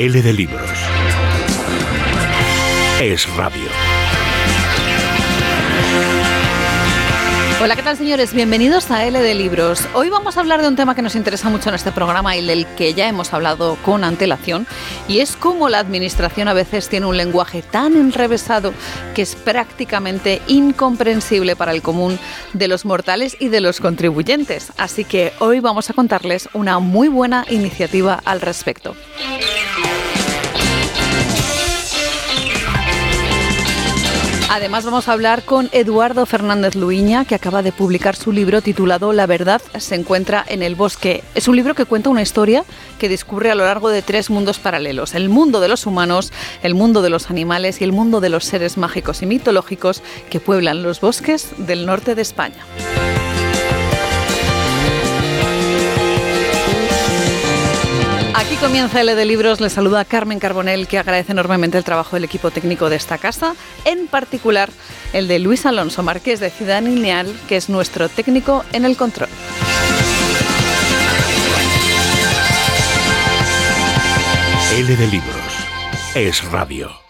L de libros. Es radio. Hola, ¿qué tal señores? Bienvenidos a L de Libros. Hoy vamos a hablar de un tema que nos interesa mucho en este programa y del que ya hemos hablado con antelación, y es cómo la administración a veces tiene un lenguaje tan enrevesado que es prácticamente incomprensible para el común de los mortales y de los contribuyentes. Así que hoy vamos a contarles una muy buena iniciativa al respecto. Además vamos a hablar con Eduardo Fernández Luiña, que acaba de publicar su libro titulado La verdad se encuentra en el bosque. Es un libro que cuenta una historia que discurre a lo largo de tres mundos paralelos. El mundo de los humanos, el mundo de los animales y el mundo de los seres mágicos y mitológicos que pueblan los bosques del norte de España. Aquí comienza L de Libros. Le saluda Carmen Carbonell, que agradece enormemente el trabajo del equipo técnico de esta casa, en particular el de Luis Alonso Marqués de Ciudad Lineal, que es nuestro técnico en el control. L de libros. Es radio.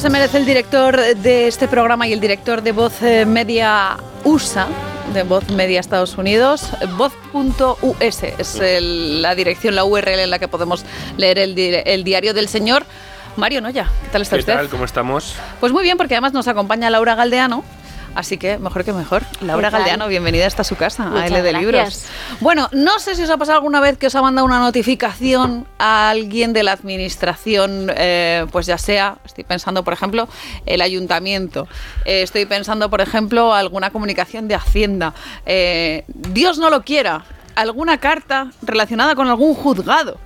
Se merece el director de este programa y el director de Voz eh, Media USA, de Voz Media Estados Unidos, voz.us es el- la dirección, la URL en la que podemos leer el, di- el diario del señor Mario Noya. ¿Qué tal está ¿Qué usted? tal? ¿Cómo estamos? Pues muy bien, porque además nos acompaña Laura Galdeano. Así que mejor que mejor. Laura. Galdeano, bienvenida hasta su casa, a Muchas L de Libros. gracias. Bueno, no sé si os ha pasado alguna vez que os ha mandado una notificación a alguien de la administración, eh, pues ya sea, estoy pensando, por ejemplo, el ayuntamiento, eh, estoy pensando, por ejemplo, alguna comunicación de Hacienda, eh, Dios no lo quiera, alguna carta relacionada con algún juzgado.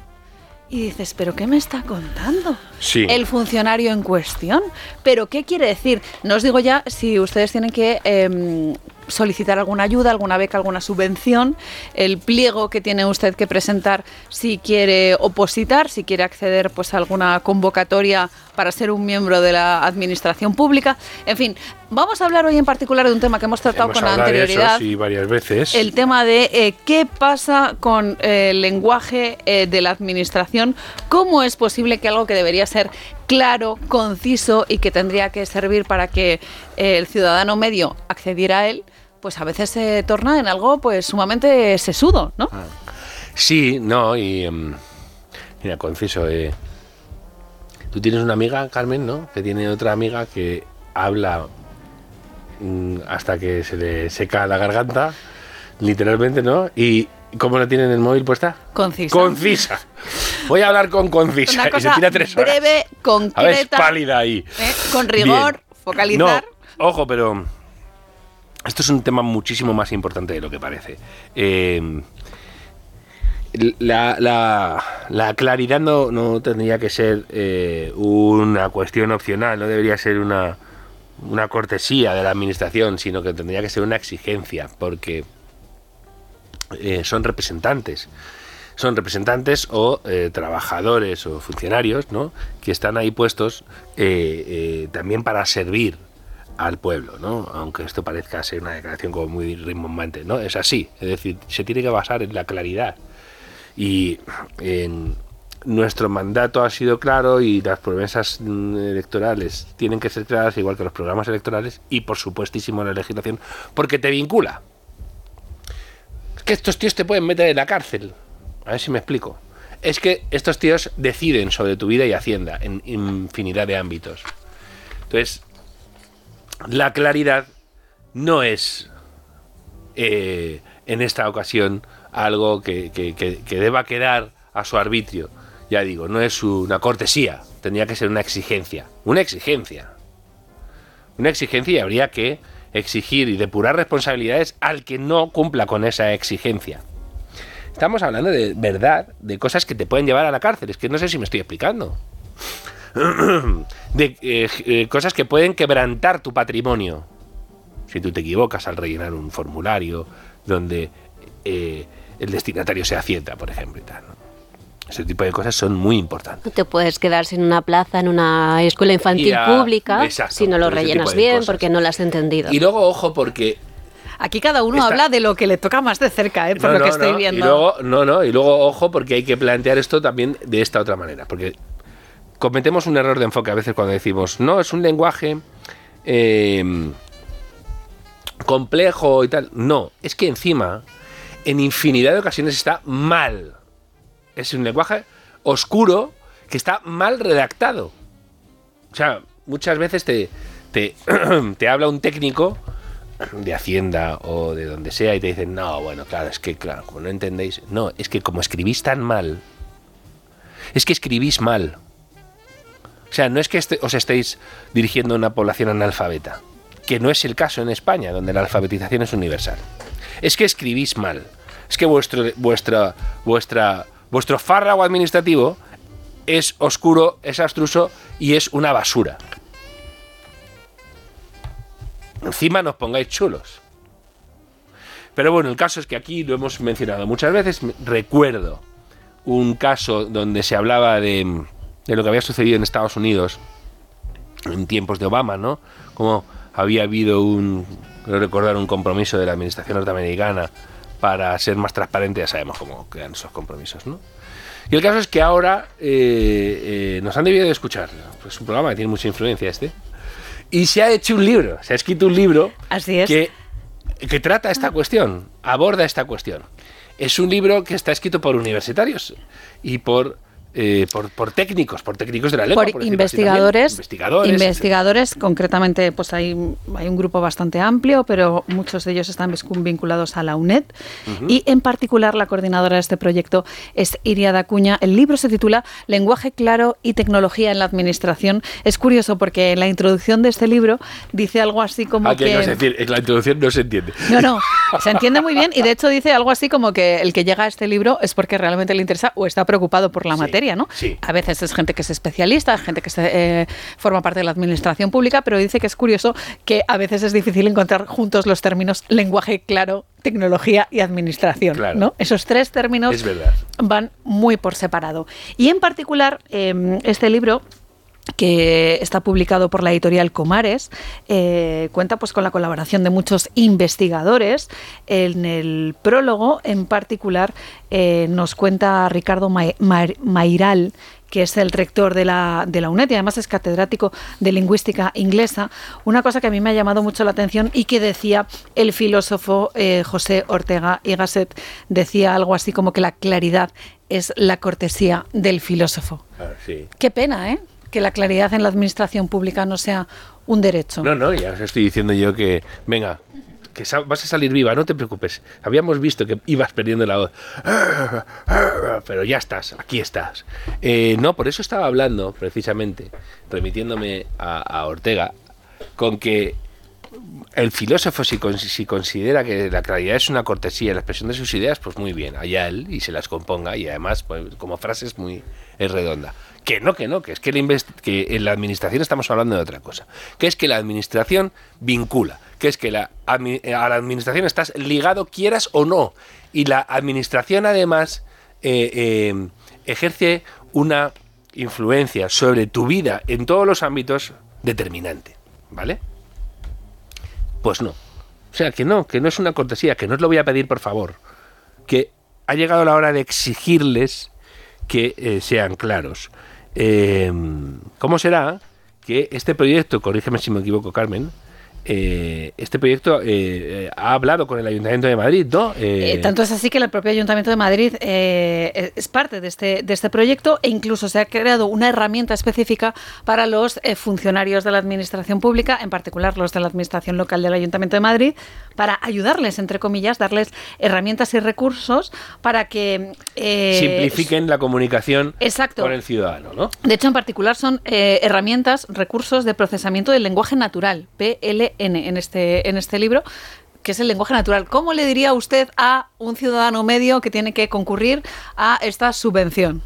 Y dices, ¿pero qué me está contando? Sí. El funcionario en cuestión. ¿Pero qué quiere decir? No os digo ya si ustedes tienen que em, solicitar alguna ayuda, alguna beca, alguna subvención, el pliego que tiene usted que presentar si quiere opositar, si quiere acceder pues, a alguna convocatoria para ser un miembro de la administración pública. En fin, vamos a hablar hoy en particular de un tema que hemos tratado Hemos con anterioridad. eso, sí, varias veces. El tema de eh, qué pasa con eh, el lenguaje eh, de la administración, cómo es posible que algo que debería ser claro, conciso y que tendría que servir para que eh, el ciudadano medio accediera a él, pues a veces se torna en algo pues sumamente sesudo, ¿no? Sí, no, y... em, mira, conciso, eh, tú tienes una amiga, Carmen, ¿no? Que tiene otra amiga que habla mm, hasta que se le seca la garganta, literalmente, ¿no? Y ¿cómo la tiene en el móvil puesta? Concisa. Concisa. Voy a hablar con concisa. Una y se cosa tira tres horas. breve, A ver, es concreta, pálida ahí. ¿eh? con rigor, Bien. focalizar. No, ojo, pero esto es un tema muchísimo más importante de lo que parece. Eh, la, la- la claridad no, no tendría que ser eh, una cuestión opcional, no debería ser una, una cortesía de la administración, sino que tendría que ser una exigencia, porque eh, son representantes. Son representantes o eh, trabajadores o funcionarios ¿no? que están ahí puestos eh, también para servir al pueblo, ¿no? aunque esto parezca ser una declaración como muy rimbombante, ¿no? es así, es decir, se tiene que basar en la claridad y en nuestro mandato ha sido claro y las promesas mm, electorales tienen que ser claras igual que los programas electorales y por supuestísimo la legislación porque te vincula que estos tíos te pueden meter en la cárcel a ver si me explico es que estos tíos deciden sobre tu vida y hacienda en infinidad de ámbitos entonces la claridad no es eh, en esta ocasión algo que, que- que- que deba quedar a su arbitrio. Ya digo, no es una cortesía, tendría que ser una exigencia. Una exigencia. Una exigencia y habría que exigir y depurar responsabilidades al que no cumpla con esa exigencia. Estamos hablando de verdad, de cosas que te pueden llevar a la cárcel. Es que no sé si me estoy explicando. de eh, eh, cosas que pueden quebrantar tu patrimonio. Si tú te equivocas al rellenar un formulario donde eh, el destinatario se Hacienda, por ejemplo, y tal. Ese tipo de cosas son muy importantes. No te puedes quedar sin una plaza en una escuela infantil pública exacto, si no lo rellenas bien cosas. porque no lo has entendido. Y luego, ojo, porque Aquí cada uno Esta- habla de lo que le toca más de cerca, ¿eh? por No, lo que no, estoy no, viendo. Y luego, no, no, y luego, ojo, porque hay que plantear esto también de esta otra manera. Porque cometemos un error de enfoque a veces cuando decimos, no, es un lenguaje eh, complejo y tal. No, es que encima, en infinidad de ocasiones está mal. Es un lenguaje oscuro que está mal redactado. O sea, muchas veces te, te, te habla un técnico de Hacienda o de donde sea y te dicen, no, bueno, claro, es que, claro, como no entendéis. No, es que como escribís tan mal, es que escribís mal. O sea, no es que este- os estéis dirigiendo a una población analfabeta, que no es el caso en España, donde la alfabetización es universal. Es que escribís mal. Es que vuestro, vuestra, vuestra, vuestro fárrago administrativo es oscuro, es abstruso y es una basura. Encima nos pongáis chulos. Pero bueno, el caso es que aquí lo hemos mencionado muchas veces. Recuerdo un caso donde se hablaba de, de lo que había sucedido en Estados Unidos en tiempos de Obama, ¿no? Como había habido un, creo recordar, un compromiso de la administración norteamericana para ser más transparente, ya sabemos cómo quedan esos compromisos, ¿no? Y el caso es que ahora eh, eh, nos han debido de escuchar. Pues es un programa que tiene mucha influencia este. Y se ha hecho un libro, se ha escrito un libro Así es. que, que trata esta cuestión, aborda esta cuestión. Es un libro que está escrito por universitarios y por, eh, por, por técnicos, por técnicos de la lengua. por investigadores, investigadores, investigadores, concretamente, pues hay, hay un grupo bastante amplio, pero muchos de ellos están vinculados a la UNED y en particular la coordinadora de este proyecto es Iriada Cuña. El libro se titula Lenguaje claro y tecnología en la administración. Es curioso porque en la introducción de este libro dice algo así como Ah, que que no se entiende, en la introducción no se entiende. no, no, se entiende muy bien y de hecho dice algo así como que el que llega a este libro es porque realmente le interesa o está preocupado por la Sí, materia, ¿no? sí. A veces es gente que es especialista, gente que se, eh, forma parte de la administración pública, pero dice que es curioso que a veces es difícil encontrar juntos los términos lenguaje claro, tecnología y administración, Claro. ¿no? Esos tres términos van muy por separado. Y en particular, eh, este libro que está publicado por la editorial Comares, eh, cuenta pues con la colaboración de muchos investigadores. En el prólogo, en particular, eh, nos cuenta Ricardo Ma- Ma- Mairal, que es el rector de la, de la UNED y además es catedrático de lingüística inglesa, una cosa que a mí me ha llamado mucho la atención y que decía el filósofo eh, José Ortega y Gasset, decía algo así como que la claridad es la cortesía del filósofo. Ah, sí. Qué pena, ¿eh? Que la claridad en la administración pública no sea un derecho. No, no, ya os estoy diciendo yo que, venga, que vas a salir viva, no te preocupes. Habíamos visto que ibas perdiendo la voz. Pero ya estás, aquí estás. Eh, no, por eso estaba hablando, precisamente, remitiéndome a, Ortega, con que el filósofo, si, si considera que la claridad es una cortesía y la expresión de sus ideas, pues muy bien, allá él y se las componga y además, pues, como frase es muy es redonda. Que no, que no, que es que, invest- que en la administración estamos hablando de otra cosa. Que es que la administración vincula, que es que la, admi- a la administración estás ligado quieras o no. Y la administración además eh, eh, ejerce una influencia sobre tu vida en todos los ámbitos determinante. ¿Vale? Pues no. O sea, que no, que no es una cortesía, que no os lo voy a pedir por favor. Que ha llegado la hora de exigirles que eh, sean claros. Eh, ¿Cómo será que este proyecto, corrígeme si me equivoco, Carmen, eh, este proyecto eh, eh, ha hablado con el Ayuntamiento de Madrid, ¿no? Eh, tanto es así que el propio Ayuntamiento de Madrid es parte de este, de este proyecto e incluso se ha creado una herramienta específica para los eh, funcionarios de la Administración Pública, en particular los de la Administración Local del Ayuntamiento de Madrid, para ayudarles, entre comillas, darles herramientas y recursos para que... simplifiquen la comunicación Exacto. con el ciudadano, ¿no? De hecho, en particular son herramientas, recursos de procesamiento del lenguaje natural, PLN, en este, en este libro, que es el lenguaje natural. ¿Cómo le diría usted a un ciudadano medio que tiene que concurrir a esta subvención?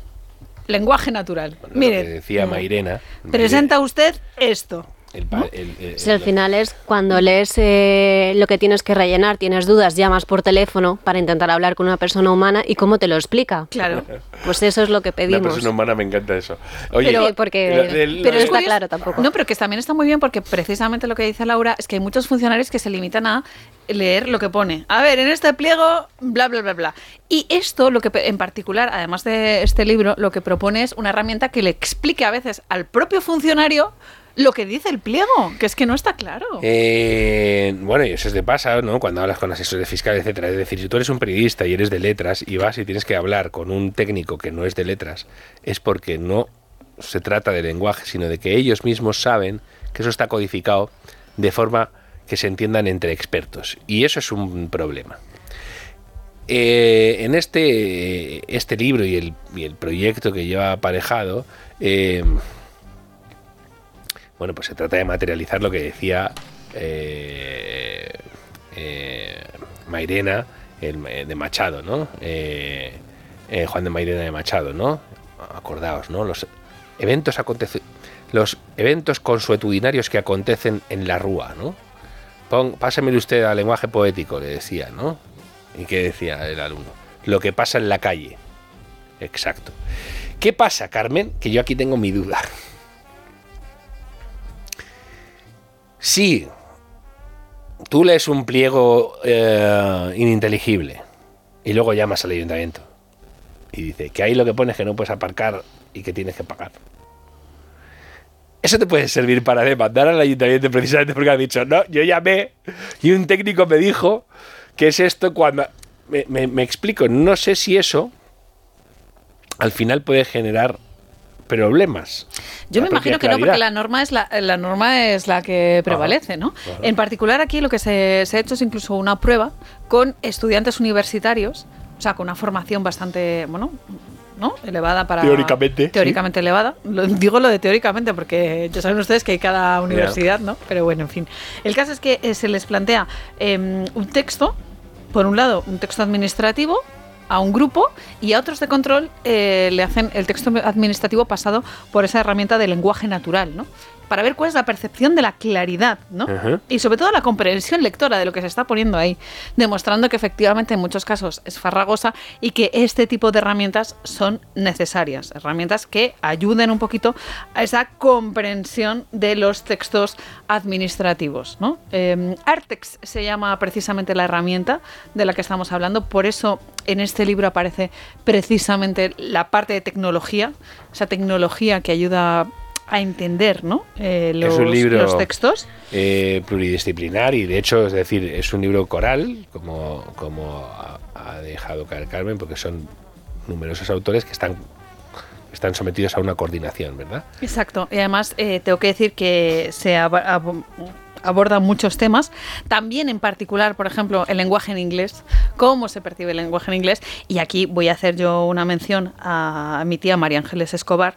Lenguaje natural. Bueno, Mire, decía Mairena. presenta usted esto. El pa- el- el- Sí, al final es cuando lees eh, lo que tienes que rellenar, tienes dudas, llamas por teléfono para intentar hablar con una persona humana y cómo te lo explica. Claro. Pues eso es lo que Una pedimos. persona humana me encanta eso. Oye, Pero- porque- pero no está claro tampoco. No, pero que también está muy bien porque precisamente lo que dice Laura es que hay muchos funcionarios que se limitan a leer lo que pone. A ver, en este pliego, bla, bla, bla, bla. Y esto, lo que en particular, además de este libro, lo que propone es una herramienta que le explique a veces al propio funcionario lo que dice el pliego, que es que no está claro. Eh, bueno, y eso te pasa, ¿no? Cuando hablas con asesores fiscales, etcétera. Es decir, si tú eres un periodista y eres de letras y vas y tienes que hablar con un técnico que no es de letras, es porque no se trata de lenguaje, sino de que ellos mismos saben que eso está codificado de forma que se entiendan entre expertos. Y eso es un problema. Eh, en este, este libro y el, el proyecto que lleva aparejado, eh, bueno, pues se trata de materializar lo que decía eh, eh, Mairena el- eh, de Machado, ¿no? Eh, eh, Juan de Mairena de Machado, ¿no? Acordaos, ¿no? Los eventos los eventos consuetudinarios que acontecen en la rúa, ¿no? Pon, pásamelo usted al lenguaje poético, le decía, ¿no? ¿Y qué decía el alumno? Lo que pasa en la calle. Exacto. ¿Qué pasa, Carmen? Que yo aquí tengo mi duda. Si tú lees un pliego eh, ininteligible y luego llamas al ayuntamiento y dice que ahí lo que pones es que no puedes aparcar y que tienes que pagar. Eso te puede servir para demandar al ayuntamiento precisamente porque has dicho, no, yo llamé y un técnico me dijo que es esto cuando... Me explico, no sé si eso al final puede generar problemas. Yo me imagino que no, porque la norma es la, la norma es la que prevalece, ¿no? ajá. En particular aquí lo que se, se ha hecho es incluso una prueba con estudiantes universitarios, o sea, con una formación bastante, bueno, ¿no? Elevada para... Teóricamente, Teóricamente elevada. Lo- digo lo de teóricamente porque ya saben ustedes que hay cada universidad, ¿no? Pero bueno, en fin. El caso es que eh, se les plantea em, un texto, por un lado, un texto administrativo a un grupo y a otros de control eh, le hacen el texto administrativo pasado por esa herramienta de lenguaje natural, ¿no? Para ver cuál es la percepción de la claridad, ¿no? Y sobre todo la comprensión lectora de lo que se está poniendo ahí, demostrando que efectivamente en muchos casos es farragosa y que este tipo de herramientas son necesarias, herramientas que ayuden un poquito a esa comprensión de los textos administrativos. ¿no? Eh, Artex se llama precisamente la herramienta de la que estamos hablando, por eso en este libro aparece precisamente la parte de tecnología, esa tecnología que ayuda a entender ¿no? Eh, los, es un libro los textos. eh, pluridisciplinar y de hecho, es decir, es un libro coral, como, como ha, dejado caer Carmen, porque son numerosos autores que están, están sometidos a una coordinación, ¿verdad? Exacto, y además eh, tengo que decir que se ab- ab- abordan muchos temas, también en particular, por ejemplo, el lenguaje en inglés, cómo se percibe el lenguaje en inglés, y aquí voy a hacer yo una mención a mi tía María Ángeles Escobar,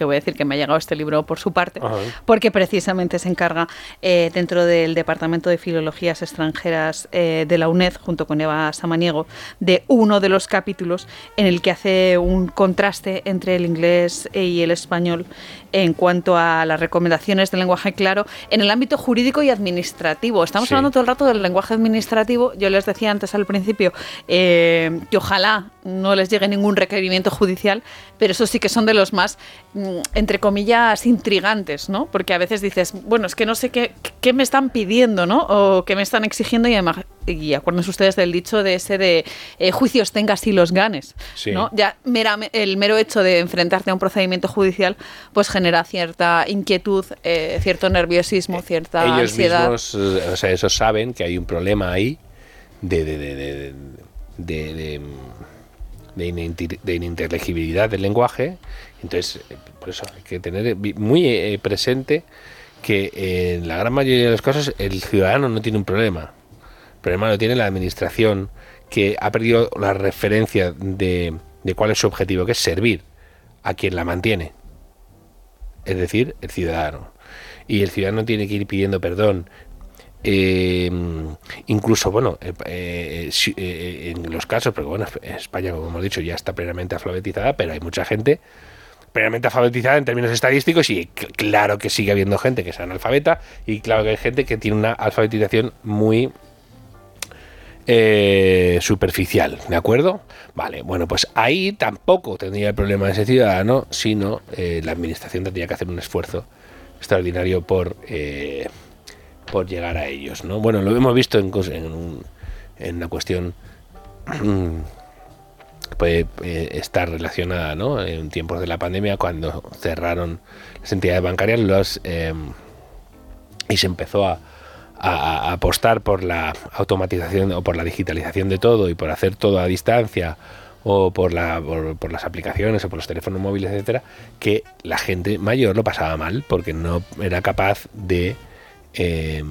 que voy a decir que me ha llegado este libro por su parte, Ajá. porque precisamente se encarga eh, dentro del Departamento de Filologías Extranjeras eh, de la UNED, junto con Eva Samaniego, de uno de los capítulos en el que hace un contraste entre el inglés y el español en cuanto a las recomendaciones del lenguaje claro en el ámbito jurídico y administrativo. Estamos Sí. hablando todo el rato del lenguaje administrativo. Yo les decía antes al principio eh, que ojalá no les llegue ningún requerimiento judicial, pero eso sí que son de los más, mm, entre comillas, intrigantes, ¿no? Porque a veces dices, bueno, es que no sé qué, qué me están pidiendo, ¿no? O qué me están exigiendo y además, y acuérdense ustedes del dicho de ese de eh, juicios tengas y los ganes, Sí. ¿no? Ya mera- el mero hecho de enfrentarte a un procedimiento judicial, pues genera cierta inquietud, eh, cierto nerviosismo, cierta Ellos ansiedad. mismos, eh, o sea, esos saben que hay un problema ahí de, de, de, de, de- ininteligibilidad del lenguaje. Entonces, eh, por eso hay que tener muy eh, presente que eh, en la gran mayoría de los casos el ciudadano no tiene un problema. El problema lo tiene la administración que ha perdido la referencia de, de cuál es su objetivo, que es servir a quien la mantiene es decir, el ciudadano. Y el ciudadano tiene que ir pidiendo perdón. eh, incluso, bueno, eh, eh, eh, en los casos, porque bueno, España, como hemos dicho, ya está plenamente alfabetizada, pero hay mucha gente plenamente alfabetizada en términos estadísticos y claro que sigue habiendo gente que es analfabeta y claro que hay gente que tiene una alfabetización muy eh, superficial, ¿de acuerdo? Vale, bueno, pues ahí tampoco tendría el problema ese ciudadano, sino eh, la administración tendría que hacer un esfuerzo extraordinario por, eh, por llegar a ellos, ¿no? Bueno, lo hemos visto en, en, en una cuestión puede estar relacionada ¿no? en tiempos de la pandemia cuando cerraron las entidades bancarias los, y se empezó a, a, apostar por la automatización o por la digitalización de todo y por hacer todo a distancia o por, la, por, las aplicaciones o por los teléfonos móviles, etcétera, que la gente mayor lo pasaba mal porque no era capaz de eh,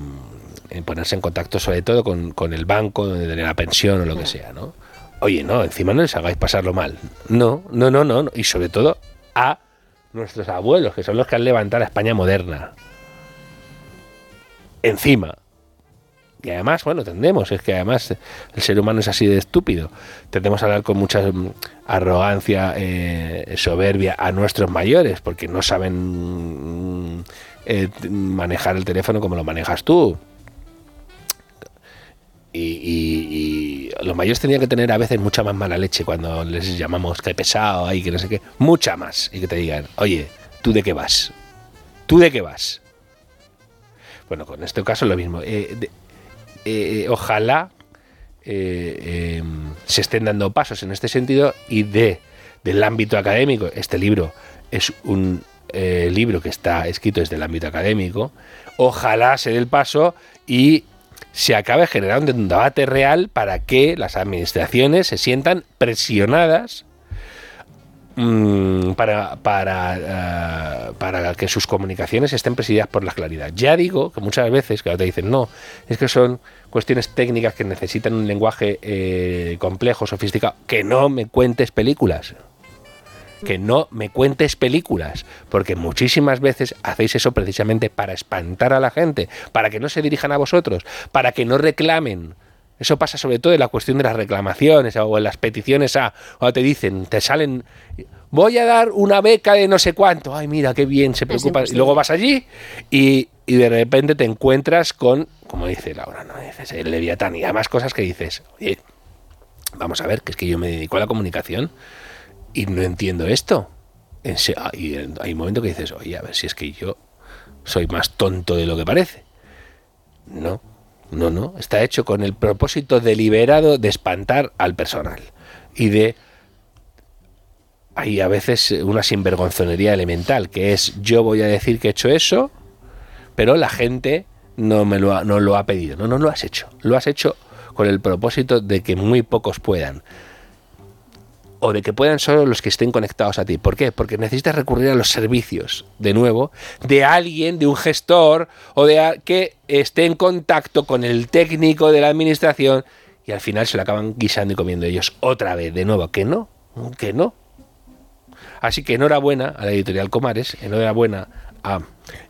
ponerse en contacto sobre todo con, con el banco, donde tener la pensión o lo que sea, ¿no? Oye, no, encima no les hagáis pasarlo mal. No, no, no, no. Y sobre todo a nuestros abuelos, que son los que han levantado la España moderna encima. Y además, bueno, tendemos, es que además el ser humano es así de estúpido. Tendemos a hablar con mucha mm, arrogancia, eh, soberbia a nuestros mayores, porque no saben mm, eh, manejar el teléfono como lo manejas tú. Y, los mayores tenían que tener a veces mucha más mala leche cuando les llamamos que pesado, ahí, que no sé qué, mucha más. Y que te digan, oye, ¿tú de qué vas? ¿Tú de qué vas? Bueno, con este caso lo mismo. Eh, eh, ojalá eh, em, se estén dando pasos en este sentido y de del ámbito académico. Este libro es un libro que está escrito desde el ámbito académico. Ojalá se dé el paso y se acabe generando un debate real para que las administraciones se sientan presionadas Mm, para, para, eh, para que sus comunicaciones estén presididas por la claridad. Ya digo que muchas veces, que te dicen, no, es que son cuestiones técnicas que necesitan un lenguaje eh, complejo, sofisticado, que no me cuentes películas. Que no me cuentes películas, porque muchísimas veces hacéis eso precisamente para espantar a la gente, para que no se dirijan a vosotros, para que no reclamen, eso pasa sobre todo en la cuestión de las reclamaciones o en las peticiones a, o te dicen, te salen, voy a dar una beca de no sé cuánto, ay mira, qué bien, se preocupa. Y luego vas allí y, de repente te encuentras con, como dice Laura, no dices, el Leviatán y además cosas que dices, oye, vamos a ver, que es que yo me dedico a la comunicación y no entiendo esto. Ah, y hay un momento que dices, oye, a ver si es que yo soy más tonto de lo que parece. No, no, no, está hecho con el propósito deliberado de espantar al personal y de hay a veces una sinvergonzonería elemental, que es yo voy a decir que he hecho eso, pero la gente no me lo ha, no lo ha pedido. No, no lo has hecho. Lo has hecho con el propósito de que muy pocos puedan o de que puedan solo los que estén conectados a ti. ¿Por qué? Porque necesitas recurrir a los servicios, de nuevo, de alguien, de un gestor o de que esté en contacto con el técnico de la administración y al final se lo acaban guisando y comiendo ellos otra vez, de nuevo, que no, que no. Así que enhorabuena a la editorial Comares, enhorabuena a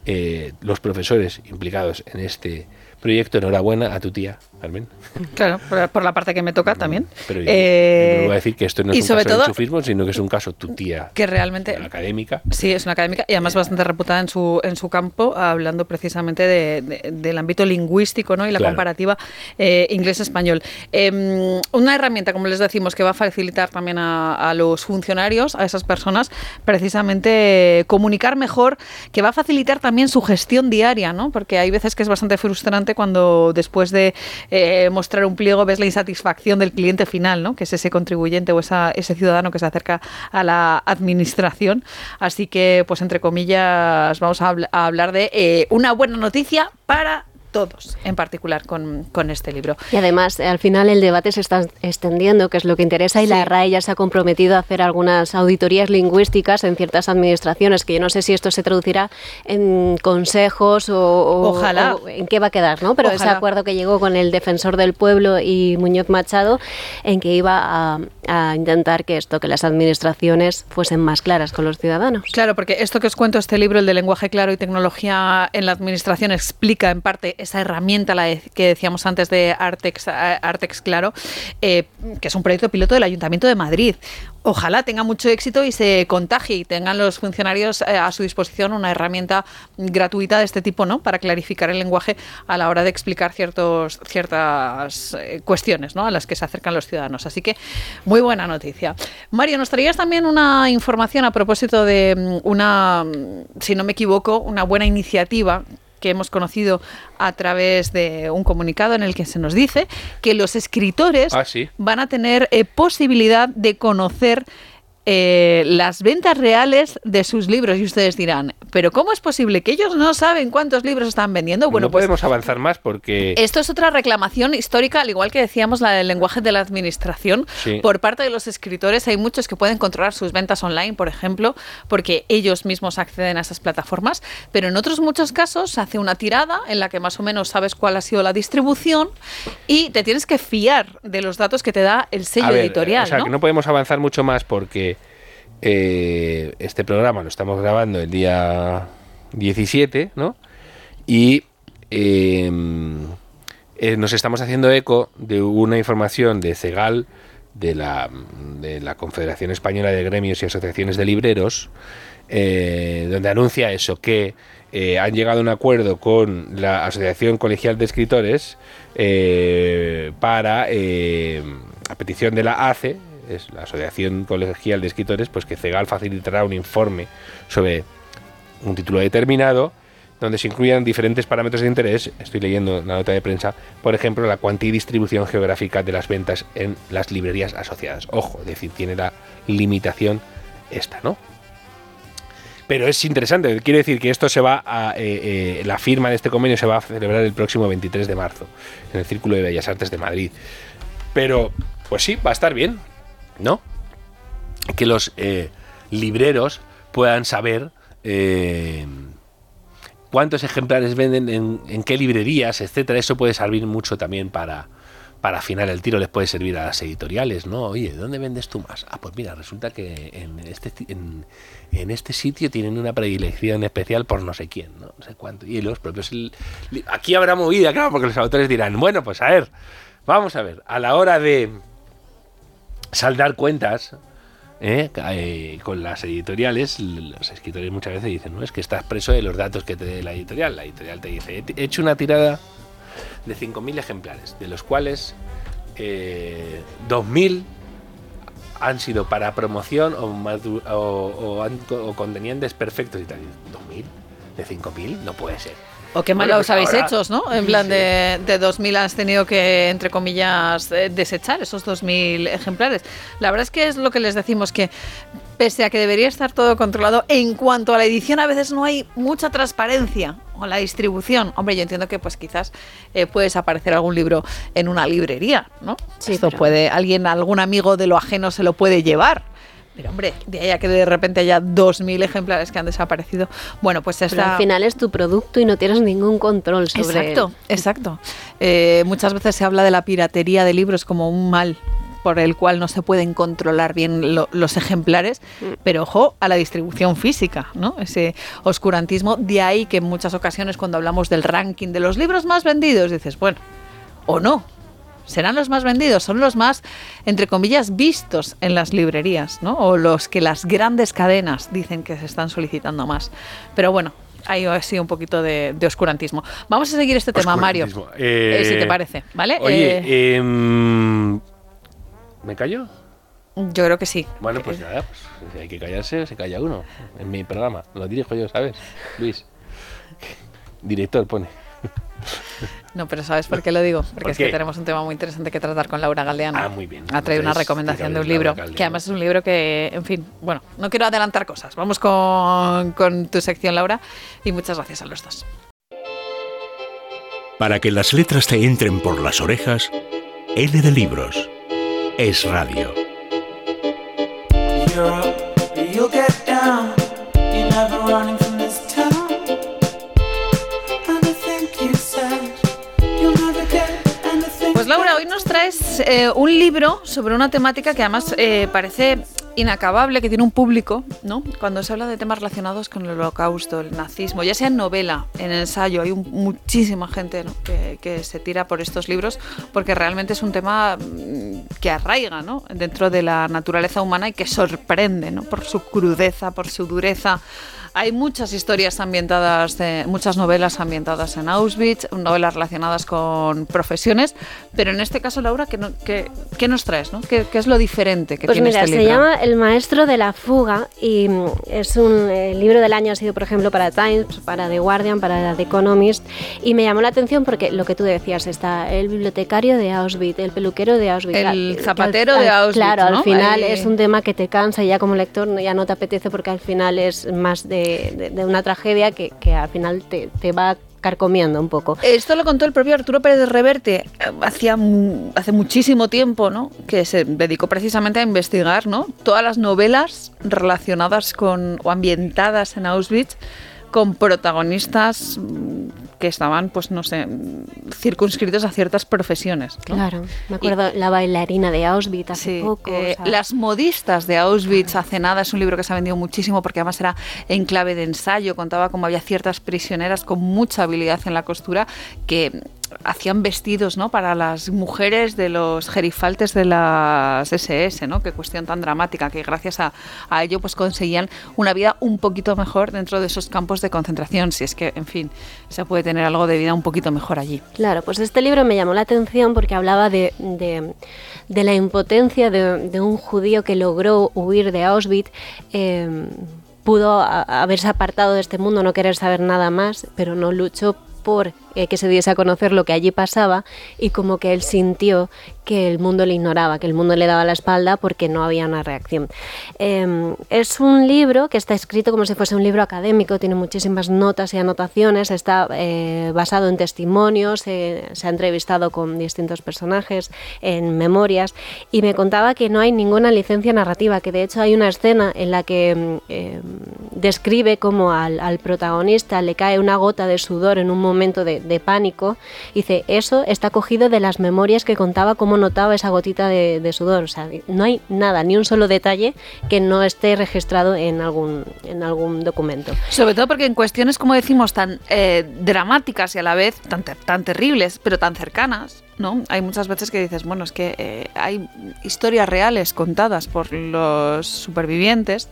eh, los profesores implicados en este proyecto, enhorabuena a tu tía Carmen. Claro, por, la parte que me toca también. Pero eh, no voy a decir que esto no es un caso de enchufismo, sino que es un caso tu tía. Que realmente. Académica. Sí, es una académica y además bastante reputada en su, en su campo, hablando precisamente del ámbito lingüístico ¿no? y la comparativa eh, inglés-español. Em, una herramienta, como les decimos, que va a facilitar también a, los funcionarios, a esas personas, precisamente comunicar mejor, que va a facilitar también su gestión diaria, ¿no? porque hay veces que es bastante frustrante cuando después de eh, mostrar un pliego ves la insatisfacción del cliente final, ¿no? que es ese contribuyente o ese ciudadano que se acerca a la administración. Así que, pues entre comillas, vamos a, hablar de eh, una buena noticia para todos, en particular con, este libro. Y además, al final el debate se está extendiendo, que es lo que interesa, y la RAE ya se ha comprometido a hacer algunas auditorías lingüísticas en ciertas administraciones, que yo no sé si esto se traducirá en consejos o, Ojalá. en qué va a quedar, ¿no? Pero ese acuerdo que llegó con el defensor del pueblo y Muñoz Machado, en que iba a, a intentar que esto, que las administraciones fuesen más claras con los ciudadanos. Claro, porque esto que os cuento, este libro, el de lenguaje claro y tecnología en la administración, explica en parte esa herramienta la que decíamos antes de Artex, Artex Claro, eh, que es un proyecto piloto del Ayuntamiento de Madrid. Ojalá tenga mucho éxito y se contagie y tengan los funcionarios eh, a su disposición una herramienta gratuita de este tipo, ¿no? Para clarificar el lenguaje a la hora de explicar ciertos, ciertas eh, cuestiones, ¿no? A las que se acercan los ciudadanos. Así que muy buena noticia. Mario, nos traías también una información a propósito de mm, una, mm, si no me equivoco, una buena iniciativa que hemos conocido a través de un comunicado en el que se nos dice que los escritores ah, van a tener eh, posibilidad de conocer eh, las ventas reales de sus libros y ustedes dirán, pero ¿cómo es posible que ellos no saben cuántos libros están vendiendo? Bueno, no pues podemos avanzar más porque... Esto es otra reclamación histórica, al igual que decíamos la del lenguaje de la administración. Por parte de los escritores hay muchos que pueden controlar sus ventas online, por ejemplo, porque ellos mismos acceden a esas plataformas, pero en otros muchos casos se hace una tirada en la que más o menos sabes cuál ha sido la distribución y te tienes que fiar de los datos que te da el sello editorial. O sea, que no podemos avanzar mucho más porque eh, este programa lo estamos grabando el día 17, ¿no? Y em, eh, nos estamos haciendo eco de una información de CEGAL, de la, de la Confederación Española de Gremios y Asociaciones de Libreros, eh, donde anuncia eso, que han llegado a un acuerdo con la Asociación Colegial de Escritores para, a petición de la ACE, es la Asociación Colegial de Escritores, pues que CEGAL facilitará un informe sobre un título determinado donde se incluyan diferentes parámetros de interés, estoy leyendo la nota de prensa, por ejemplo, la cuantía y distribución geográfica de las ventas en las librerías asociadas. Ojo, es decir, tiene la limitación esta, ¿no? Pero es interesante, quiere decir que esto se va a. Eh, eh, la firma de este convenio se va a celebrar el próximo 23 de marzo en el Círculo de Bellas Artes de Madrid. Pero, pues sí, va a estar bien. ¿No? Que los eh, libreros puedan saber eh, cuántos ejemplares venden, en, qué librerías, etcétera. Eso puede servir mucho también para, para afinar el tiro, les puede servir a las editoriales, ¿no? Oye, ¿dónde vendes tú más? Ah, pues mira, resulta que en este, en, este sitio tienen una predilección especial por no sé quién, ¿no? sé cuánto. Y los propios... Aquí habrá movida, claro, porque los autores dirán, bueno, pues a ver, vamos a ver, a la hora de saldar cuentas ¿eh? Eh, con las editoriales, los escritores muchas veces dicen, no, es que estás preso de los datos que te dé la editorial. La editorial te dice, he hecho una tirada de 5.000 ejemplares, de los cuales eh, 2.000 han sido para promoción o, o, o, contenían desperfectos y tal. ¿2.000? ¿De 5.000? No puede ser. O qué mal os habéis hecho, ¿no? En plan de, de 2.000 has tenido que, entre comillas, eh, desechar esos 2.000 ejemplares. La verdad es que es lo que les decimos, que pese a que debería estar todo controlado, en cuanto a la edición a veces no hay mucha transparencia o la distribución. Hombre, yo entiendo que pues quizás eh, puedes aparecer algún libro en una librería, ¿no? Sí, Esto puede, alguien, algún amigo de lo ajeno se lo puede llevar pero hombre, de ahí a que de repente haya 2.000 ejemplares que han desaparecido, bueno, pues al final es tu producto y no tienes ningún control sobre Exacto, exacto. Eh, muchas veces se habla de la piratería de libros como un mal por el cual no se pueden controlar bien los ejemplares, mm. pero ojo a la distribución física, ¿no? Ese oscurantismo, de ahí que en muchas ocasiones cuando hablamos del ranking de los libros más vendidos, dices, bueno, o no, serán los más vendidos, son los más, entre comillas, vistos en las librerías, ¿no? O los que las grandes cadenas dicen que se están solicitando más. Pero bueno, ahí ha sido un poquito de, oscurantismo. Vamos a seguir este tema, Mario, eh, si te parece, ¿vale? Oye, eh, em, ¿me callo? Yo creo que sí. Bueno, pues nada, pues, hay que callarse, se calla uno. En mi programa, lo dirijo yo, ¿sabes? Luis. Director pone. No, pero ¿sabes por qué lo digo? Porque es que tenemos un tema muy interesante que tratar con Laura Galdeano. Ah, muy bien. Ha traído una recomendación de un libro, que además es un libro que, en fin, bueno, no quiero adelantar cosas. Vamos con, con tu sección, Laura, y muchas gracias a los dos. Para que las letras te entren por las orejas, L de Libros es radio. Traes eh, un libro sobre una temática que además eh, parece inacabable que tiene un público, ¿no? Cuando se habla de temas relacionados con el holocausto, el nazismo, ya sea en novela, en ensayo, hay muchísima gente que, se tira por estos libros porque realmente es un tema mm, que arraiga ¿no? dentro de la naturaleza humana y que sorprende ¿no? por su crudeza, por su dureza. Hay muchas historias ambientadas, muchas novelas ambientadas en Auschwitz, novelas relacionadas con profesiones, pero en este caso, Laura, ¿qué, qué, nos traes? No? ¿Qué, es lo diferente que pues tiene mira, este libro? Se llama El maestro de la fuga y mm, es un libro del año, ha sido por ejemplo para Times, para The Guardian, para The Economist y me llamó la atención porque lo que tú decías, está el bibliotecario de Auschwitz, el peluquero de Auschwitz. El zapatero de Auschwitz. Claro, al final es un tema que te cansa y ya como lector ya no te apetece porque al final es más de de, una tragedia que, al final te, va carcomiendo un poco. Esto lo contó el propio Arturo Pérez Reverte eh, hacía hace muchísimo tiempo, ¿no? Que se dedicó precisamente a investigar, ¿no? Todas las novelas relacionadas con o ambientadas en Auschwitz con protagonistas que estaban, pues no sé, circunscritos a ciertas profesiones. Claro, me acuerdo la bailarina de Auschwitz hace poco. Eh, las modistas de Auschwitz hace nada es un libro que se ha vendido muchísimo porque además era en clave de ensayo, contaba cómo había ciertas prisioneras con mucha habilidad en la costura que hacían vestidos ¿no? para las mujeres de los gerifaltes de las SS, ¿no? Qué cuestión tan dramática, que gracias a, ello pues conseguían una vida un poquito mejor dentro de esos campos de concentración, si es que, en fin, se puede tener algo de vida un poquito mejor allí. Claro, pues este libro me llamó la atención porque hablaba de, la impotencia de, un judío que logró huir de Auschwitz. Eh, pudo haberse apartado de este mundo, no querer saber nada más, pero no luchó por eh, que se diese a conocer lo que allí pasaba y como que él sintió que el mundo le ignoraba, que el mundo le daba la espalda porque no había una reacción. Em, es un libro que está escrito como si fuese un libro académico, tiene muchísimas notas y anotaciones, está eh, basado en testimonios, se ha entrevistado con distintos personajes, en memorias, y me contaba que no hay ninguna licencia narrativa, que de hecho hay una escena en la que em, describe cómo al, al protagonista le cae una gota de sudor en un momento de, de, pánico. Dice, eso está cogido de las memorias que contaba cómo notaba esa gotita de, sudor. O sea, no hay nada, ni un solo detalle que no esté registrado en algún, en algún documento. Sobre todo porque en cuestiones, como decimos, tan eh, dramáticas y a la vez tan, tan terribles, pero tan cercanas, ¿no? Hay muchas veces que dices, bueno, es que eh, hay historias reales contadas por los supervivientes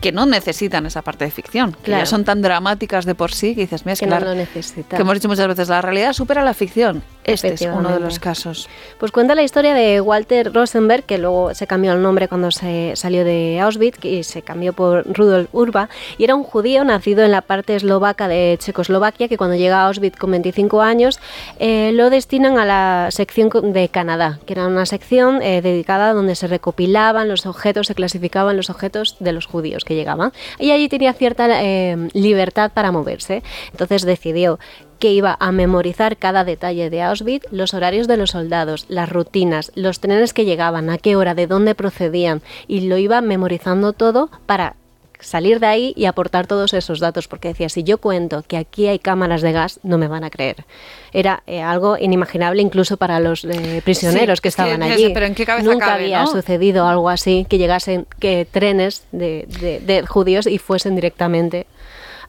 que no necesitan esa parte de ficción, que ya son tan dramáticas de por sí que dices, mira, es que, no lo necesitan. Que hemos dicho muchas veces, la realidad supera la ficción. Este es uno de los casos. Pues cuenta la historia de Walter Rosenberg, que luego se cambió el nombre cuando se salió de Auschwitz y se cambió por Rudolf Urba, y era un judío nacido en la parte eslovaca de Checoslovaquia, que cuando llega a Auschwitz con 25 años eh, lo destinan a la sección de Canadá, que era una sección eh, dedicada donde se recopilaban los objetos, se clasificaban los objetos de los judíos que llegaban. Y allí tenía cierta eh, libertad para moverse. Entonces decidió que iba a memorizar cada detalle de Auschwitz, los horarios de los soldados, las rutinas, los trenes que llegaban, a qué hora, de dónde procedían, y lo iba memorizando todo para salir de ahí y aportar todos esos datos, porque decía, si yo cuento que aquí hay cámaras de gas, no me van a creer. Era eh, algo inimaginable incluso para los eh, prisioneros que estaban allí. Pero ¿en qué Nunca había sucedido algo así, que llegasen que trenes de, de judíos y fuesen directamente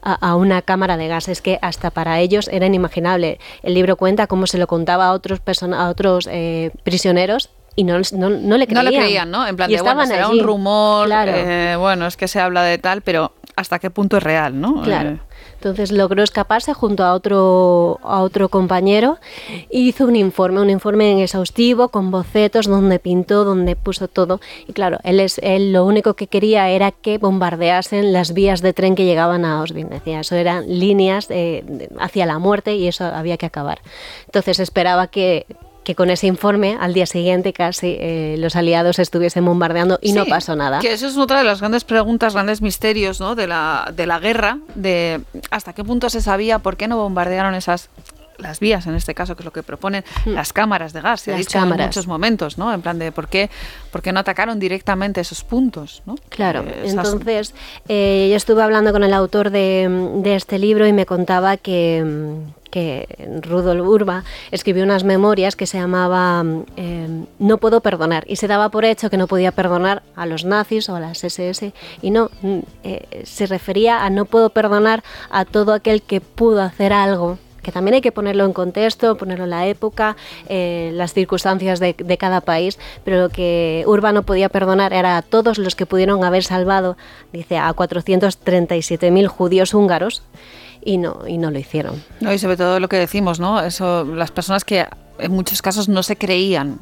a, una cámara de gas. Es que hasta para ellos era inimaginable. El libro cuenta cómo se lo contaba a otros, a otros eh, prisioneros y no, no, no, le creían. No le creían, ¿no? En plan de, bueno, será un rumor, eh, bueno, es que se habla de tal, pero ¿hasta qué punto es real, no? Claro. Eh, entonces logró escaparse junto a otro, a otro compañero e hizo un informe, un informe exhaustivo con bocetos donde pintó, donde puso todo. Y claro, él, es, él lo único que quería era que bombardeasen las vías de tren que llegaban a Auschwitz. Decía, eso eran líneas eh, hacia la muerte y eso había que acabar. Entonces esperaba que, que con ese informe al día siguiente casi eh, los aliados estuviesen bombardeando y no pasó nada. Que eso es otra de las grandes preguntas, grandes misterios ¿no? de, la, de la guerra, de hasta qué punto se sabía, por qué no bombardearon esas las vías, en este caso, que es lo que proponen, mm. las cámaras de gas. Se ha dicho cámaras. en muchos momentos, ¿no? En plan de por qué, por qué no atacaron directamente esos puntos, ¿no? Claro, eh, entonces eh, yo estuve hablando con el autor de, de este libro y me contaba que que Rudolf Urba escribió unas memorias que se llamaba eh, No puedo perdonar y se daba por hecho que no podía perdonar a los nazis o a las SS y no, mm, eh, se refería a no puedo perdonar a todo aquel que pudo hacer algo que también hay que ponerlo en contexto, ponerlo en la época, eh, las circunstancias de, cada país, pero lo que Urba no podía perdonar era a todos los que pudieron haber salvado, dice, a 437.000 judíos húngaros y no, y no lo hicieron. No, y sobre todo lo que decimos, ¿no? Eso, las personas que en muchos casos no se creían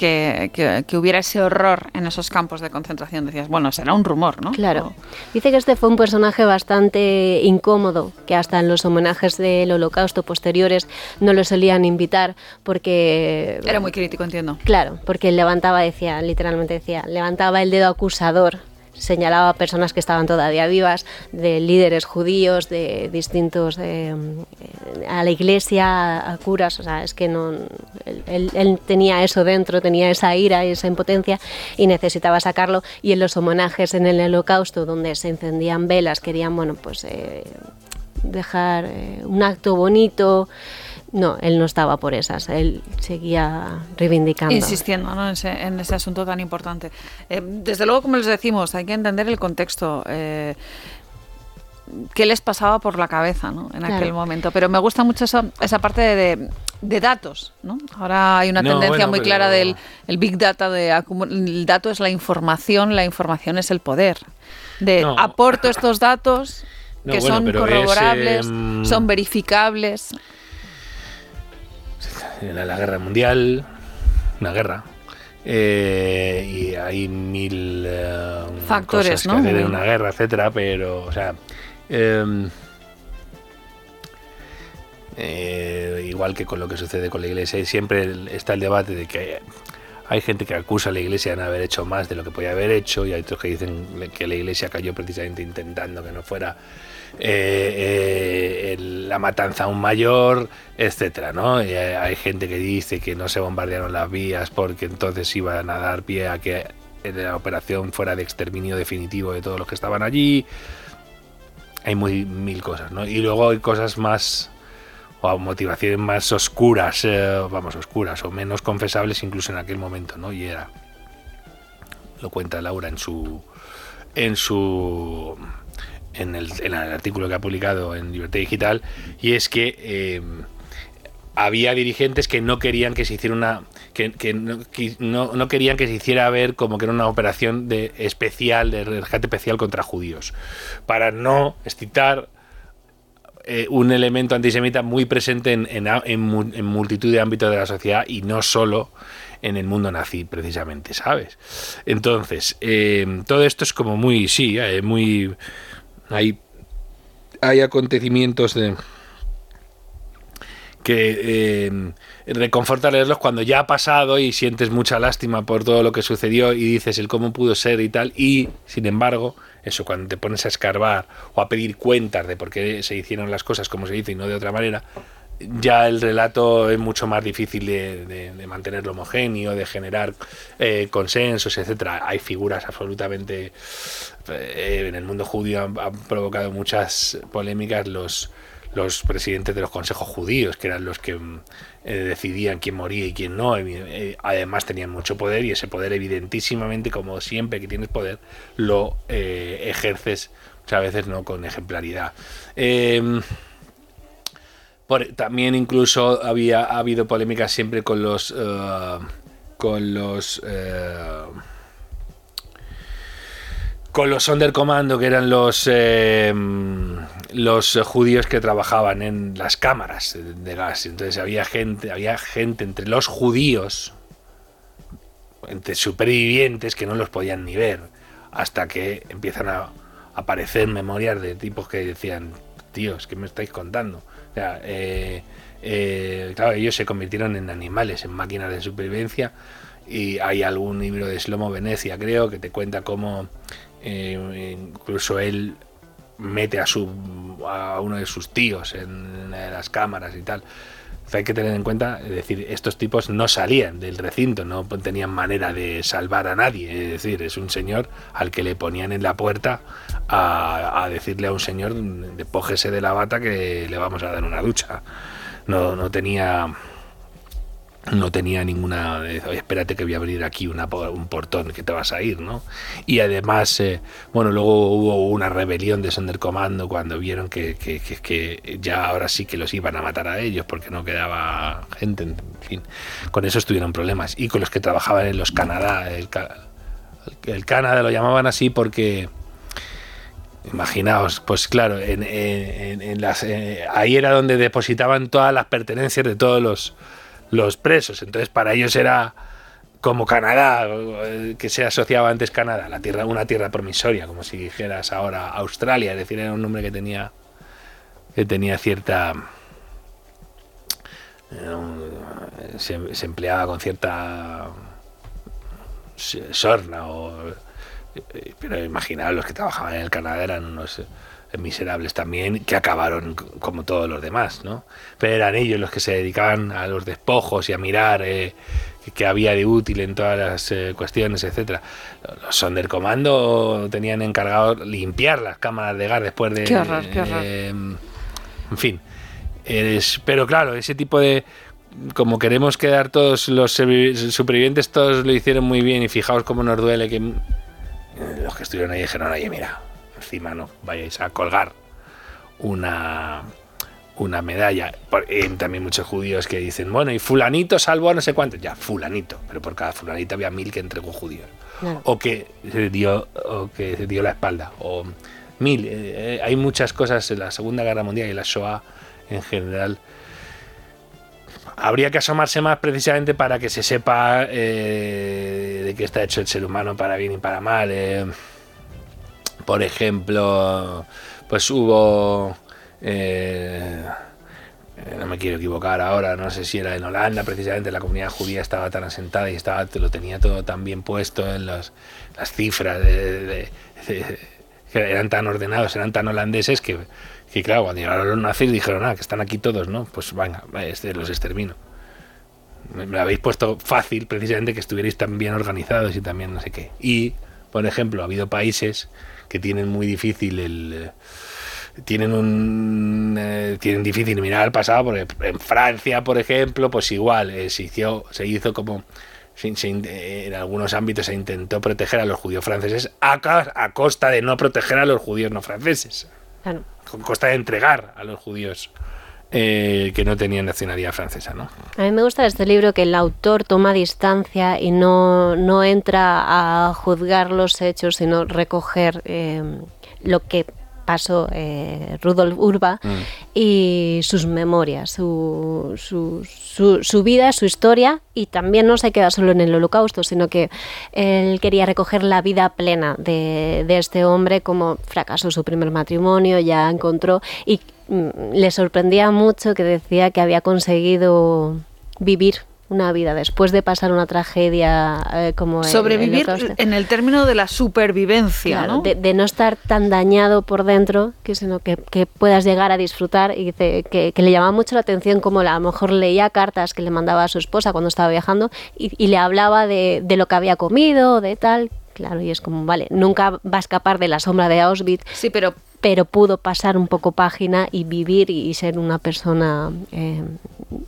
que, que, hubiera ese horror en esos campos de concentración. Decías, bueno, será un rumor, ¿no? Claro. Dice que este fue un personaje bastante incómodo, que hasta en los homenajes del holocausto posteriores no lo solían invitar porque... Era muy crítico, entiendo. Claro, porque levantaba, decía, literalmente decía, levantaba el dedo acusador señalaba a personas que estaban todavía vivas, de líderes judíos, de distintos, eh, a la iglesia, a curas, o sea, es que no, él, tenía eso dentro, tenía esa ira y esa impotencia y necesitaba sacarlo. Y en los homenajes en el holocausto donde se encendían velas querían, bueno, pues eh, dejar eh, un acto bonito, no, él no estaba por esas, él seguía reivindicando. Insistiendo ¿no? en, ese, asunto tan importante. Eh, desde luego, como les decimos, hay que entender el contexto. Eh, qué les pasaba por la cabeza ¿no? en aquel momento. Pero me gusta mucho esa, esa parte de, datos. ¿no? Ahora hay una tendencia muy clara del el Big Data, de el dato es la información, la información es el poder. De aporto estos datos que son corroborables, em, son verificables en la guerra mundial, una guerra. Eh, y hay mil eh, factores, ¿no? Que una guerra, etcétera, pero, o sea, em, eh, igual que con lo que sucede con la iglesia, siempre está el debate de que hay gente que acusa a la iglesia de no haber hecho más de lo que podía haber hecho, y hay otros que dicen que la iglesia cayó precisamente intentando que no fuera eh, eh, la matanza aún mayor, etcétera, ¿no? Eh, hay gente que dice que no se bombardearon las vías porque entonces iban a dar pie a que la operación fuera de exterminio definitivo de todos los que estaban allí. Hay muy mil cosas, ¿no? Y luego hay cosas más o motivaciones más oscuras, vamos, oscuras o menos confesables incluso en aquel momento, ¿no? Y era lo cuenta Laura en su en su en el, artículo que ha publicado en Libertad Digital, y es que eh, había dirigentes que no querían que se hiciera una que, no, no, querían que se hiciera ver como que era una operación de especial de rescate especial contra judíos para no excitar eh, un elemento antisemita muy presente en, en, multitud de ámbitos de la sociedad y no solo en el mundo nazi precisamente sabes entonces eh, todo esto es como muy sí muy hay, hay acontecimientos de que eh, reconforta leerlos cuando ya ha pasado y sientes mucha lástima por todo lo que sucedió y dices el cómo pudo ser y tal. Y sin embargo eso cuando te pones a escarbar o a pedir cuentas de por qué se hicieron las cosas como se hizo y no de otra manera ya el relato es mucho más difícil de, mantenerlo homogéneo, de generar eh, consensos, etcétera. Hay figuras absolutamente eh, en el mundo judío han, provocado muchas polémicas los los presidentes de los consejos judíos, que eran los que eh, decidían quién moría y quién no. además tenían mucho poder y ese poder evidentísimamente, como siempre que tienes poder, lo ejerces muchas veces no con ejemplaridad también incluso había ha habido polémicas siempre con los eh, con los eh, con los Sonderkommando, que eran los eh, los judíos que trabajaban en las cámaras de gas. Entonces había gente, había gente entre los judíos, entre supervivientes que no los podían ni ver, hasta que empiezan a aparecer memorias de tipos que decían, tíos, ¿qué me estáis contando? Eh, eh, claro, ellos se convirtieron en animales, en máquinas de supervivencia. Y hay algún libro de Slomo Venecia, creo, que te cuenta cómo eh, incluso él mete a, su, a uno de sus tíos en, las cámaras y tal. Hay que tener en cuenta, es decir, estos tipos no salían del recinto, no tenían manera de salvar a nadie. Es decir, es un señor al que le ponían en la puerta a, decirle a un señor, despójese de la bata que le vamos a dar una ducha. No, no tenía no tenía ninguna espérate que voy a abrir aquí un portón que te vas a ir no y además eh, bueno luego hubo una rebelión de Sonderkommando cuando vieron que, que, que, ya ahora sí que los iban a matar a ellos porque no quedaba gente en fin. Con eso estuvieron problemas. Y con los que trabajaban en los Canadá el, el Canadá lo llamaban así porque Imaginaos, pues claro, en, en, las, eh, ahí era donde depositaban todas las pertenencias de todos los, los presos. Entonces, para ellos era como Canadá, que se asociaba antes Canadá, la tierra, una tierra promisoria, como si dijeras ahora Australia, es decir, era un nombre que tenía que tenía cierta se, empleaba con cierta sorna o pero imaginaos los que trabajaban en el Canadá eran unos miserables también, que acabaron como todos los demás, ¿no? Pero eran ellos los que se dedicaban a los despojos y a mirar eh, qué había de útil en todas las eh, cuestiones, etcétera. Los Sonderkommando tenían encargado limpiar las cámaras de gas después de... Qué horror, qué horror. Eh, en fin. pero claro, ese tipo de como queremos quedar todos los supervivientes, todos lo hicieron muy bien y fijaos cómo nos duele que los que estuvieron ahí dijeron, oye, mira, encima no vayáis a colgar una, una medalla. también muchos judíos que dicen, bueno, y fulanito salvó a no sé cuánto. Ya, fulanito, pero por cada fulanito había mil que entregó judíos. O que se dio, o que se dio la espalda. O mil. Eh, eh, hay muchas cosas en la Segunda Guerra Mundial y la Shoah en general. Habría que asomarse más precisamente para que se sepa eh, de qué está hecho el ser humano para bien y para mal. Por ejemplo, pues hubo... Eh, no me quiero equivocar ahora, no sé si era en Holanda, precisamente la comunidad judía estaba tan asentada y estaba, lo tenía todo tan bien puesto en las cifras, de, que eran tan ordenados, eran tan holandeses que, que claro, cuando llegaron los nazis dijeron, ah, que están aquí todos, ¿no? Pues venga, este, los extermino. Me habéis puesto fácil precisamente que estuvierais tan bien organizados y también no sé qué. Y, por ejemplo, ha habido países que tienen muy difícil el eh, tienen un eh, tienen difícil mirar al pasado porque en Francia por ejemplo pues igual eh, se hizo se hizo como en algunos ámbitos se intentó proteger a los judíos franceses a, a costa de no proteger a los judíos no franceses. A costa de entregar a los judíos que no tenían nacionalidad francesa. ¿no? A mí me gusta este libro que el autor toma distancia y no, no entra a juzgar los hechos, sino recoger eh, lo que pasó eh, Rudolf Urba mm. y sus memorias, su, su, su, vida, su historia y también no se queda solo en el holocausto, sino que él quería recoger la vida plena de, de este hombre, como fracasó su primer matrimonio, ya encontró y le sorprendía mucho que decía que había conseguido vivir una vida después de pasar una tragedia eh, como sobrevivir en el término de la supervivencia ¿no? De, no estar tan dañado por dentro que sino que, puedas llegar a disfrutar y que, le llamaba mucho la atención como a lo mejor leía cartas que le mandaba a su esposa cuando estaba viajando y, le hablaba de, de, lo que había comido de tal Claro, y es como, vale, nunca va a escapar de la sombra de Auschwitz. Sí, pero pero pudo pasar un poco página y vivir y, ser una persona eh,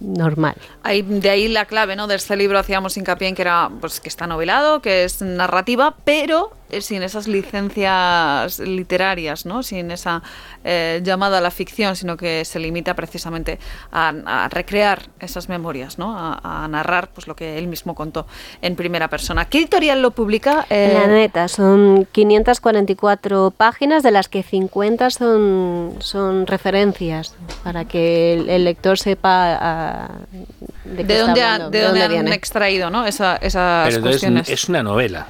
normal. Ahí, de ahí la clave ¿no? de este libro hacíamos hincapié en que era pues que está novelado, que es narrativa, pero eh, sin esas licencias literarias, ¿no? sin esa eh, llamada a la ficción, sino que se limita precisamente a, recrear esas memorias, ¿no? A, narrar pues, lo que él mismo contó en primera persona. ¿Qué editorial lo publica? Eh... La neta, son 544 páginas, de las que 50 son, son referencias, para que el, lector sepa ah, de, dónde, de, dónde, han extraído ¿no? Esa, esas cuestiones. es una novela.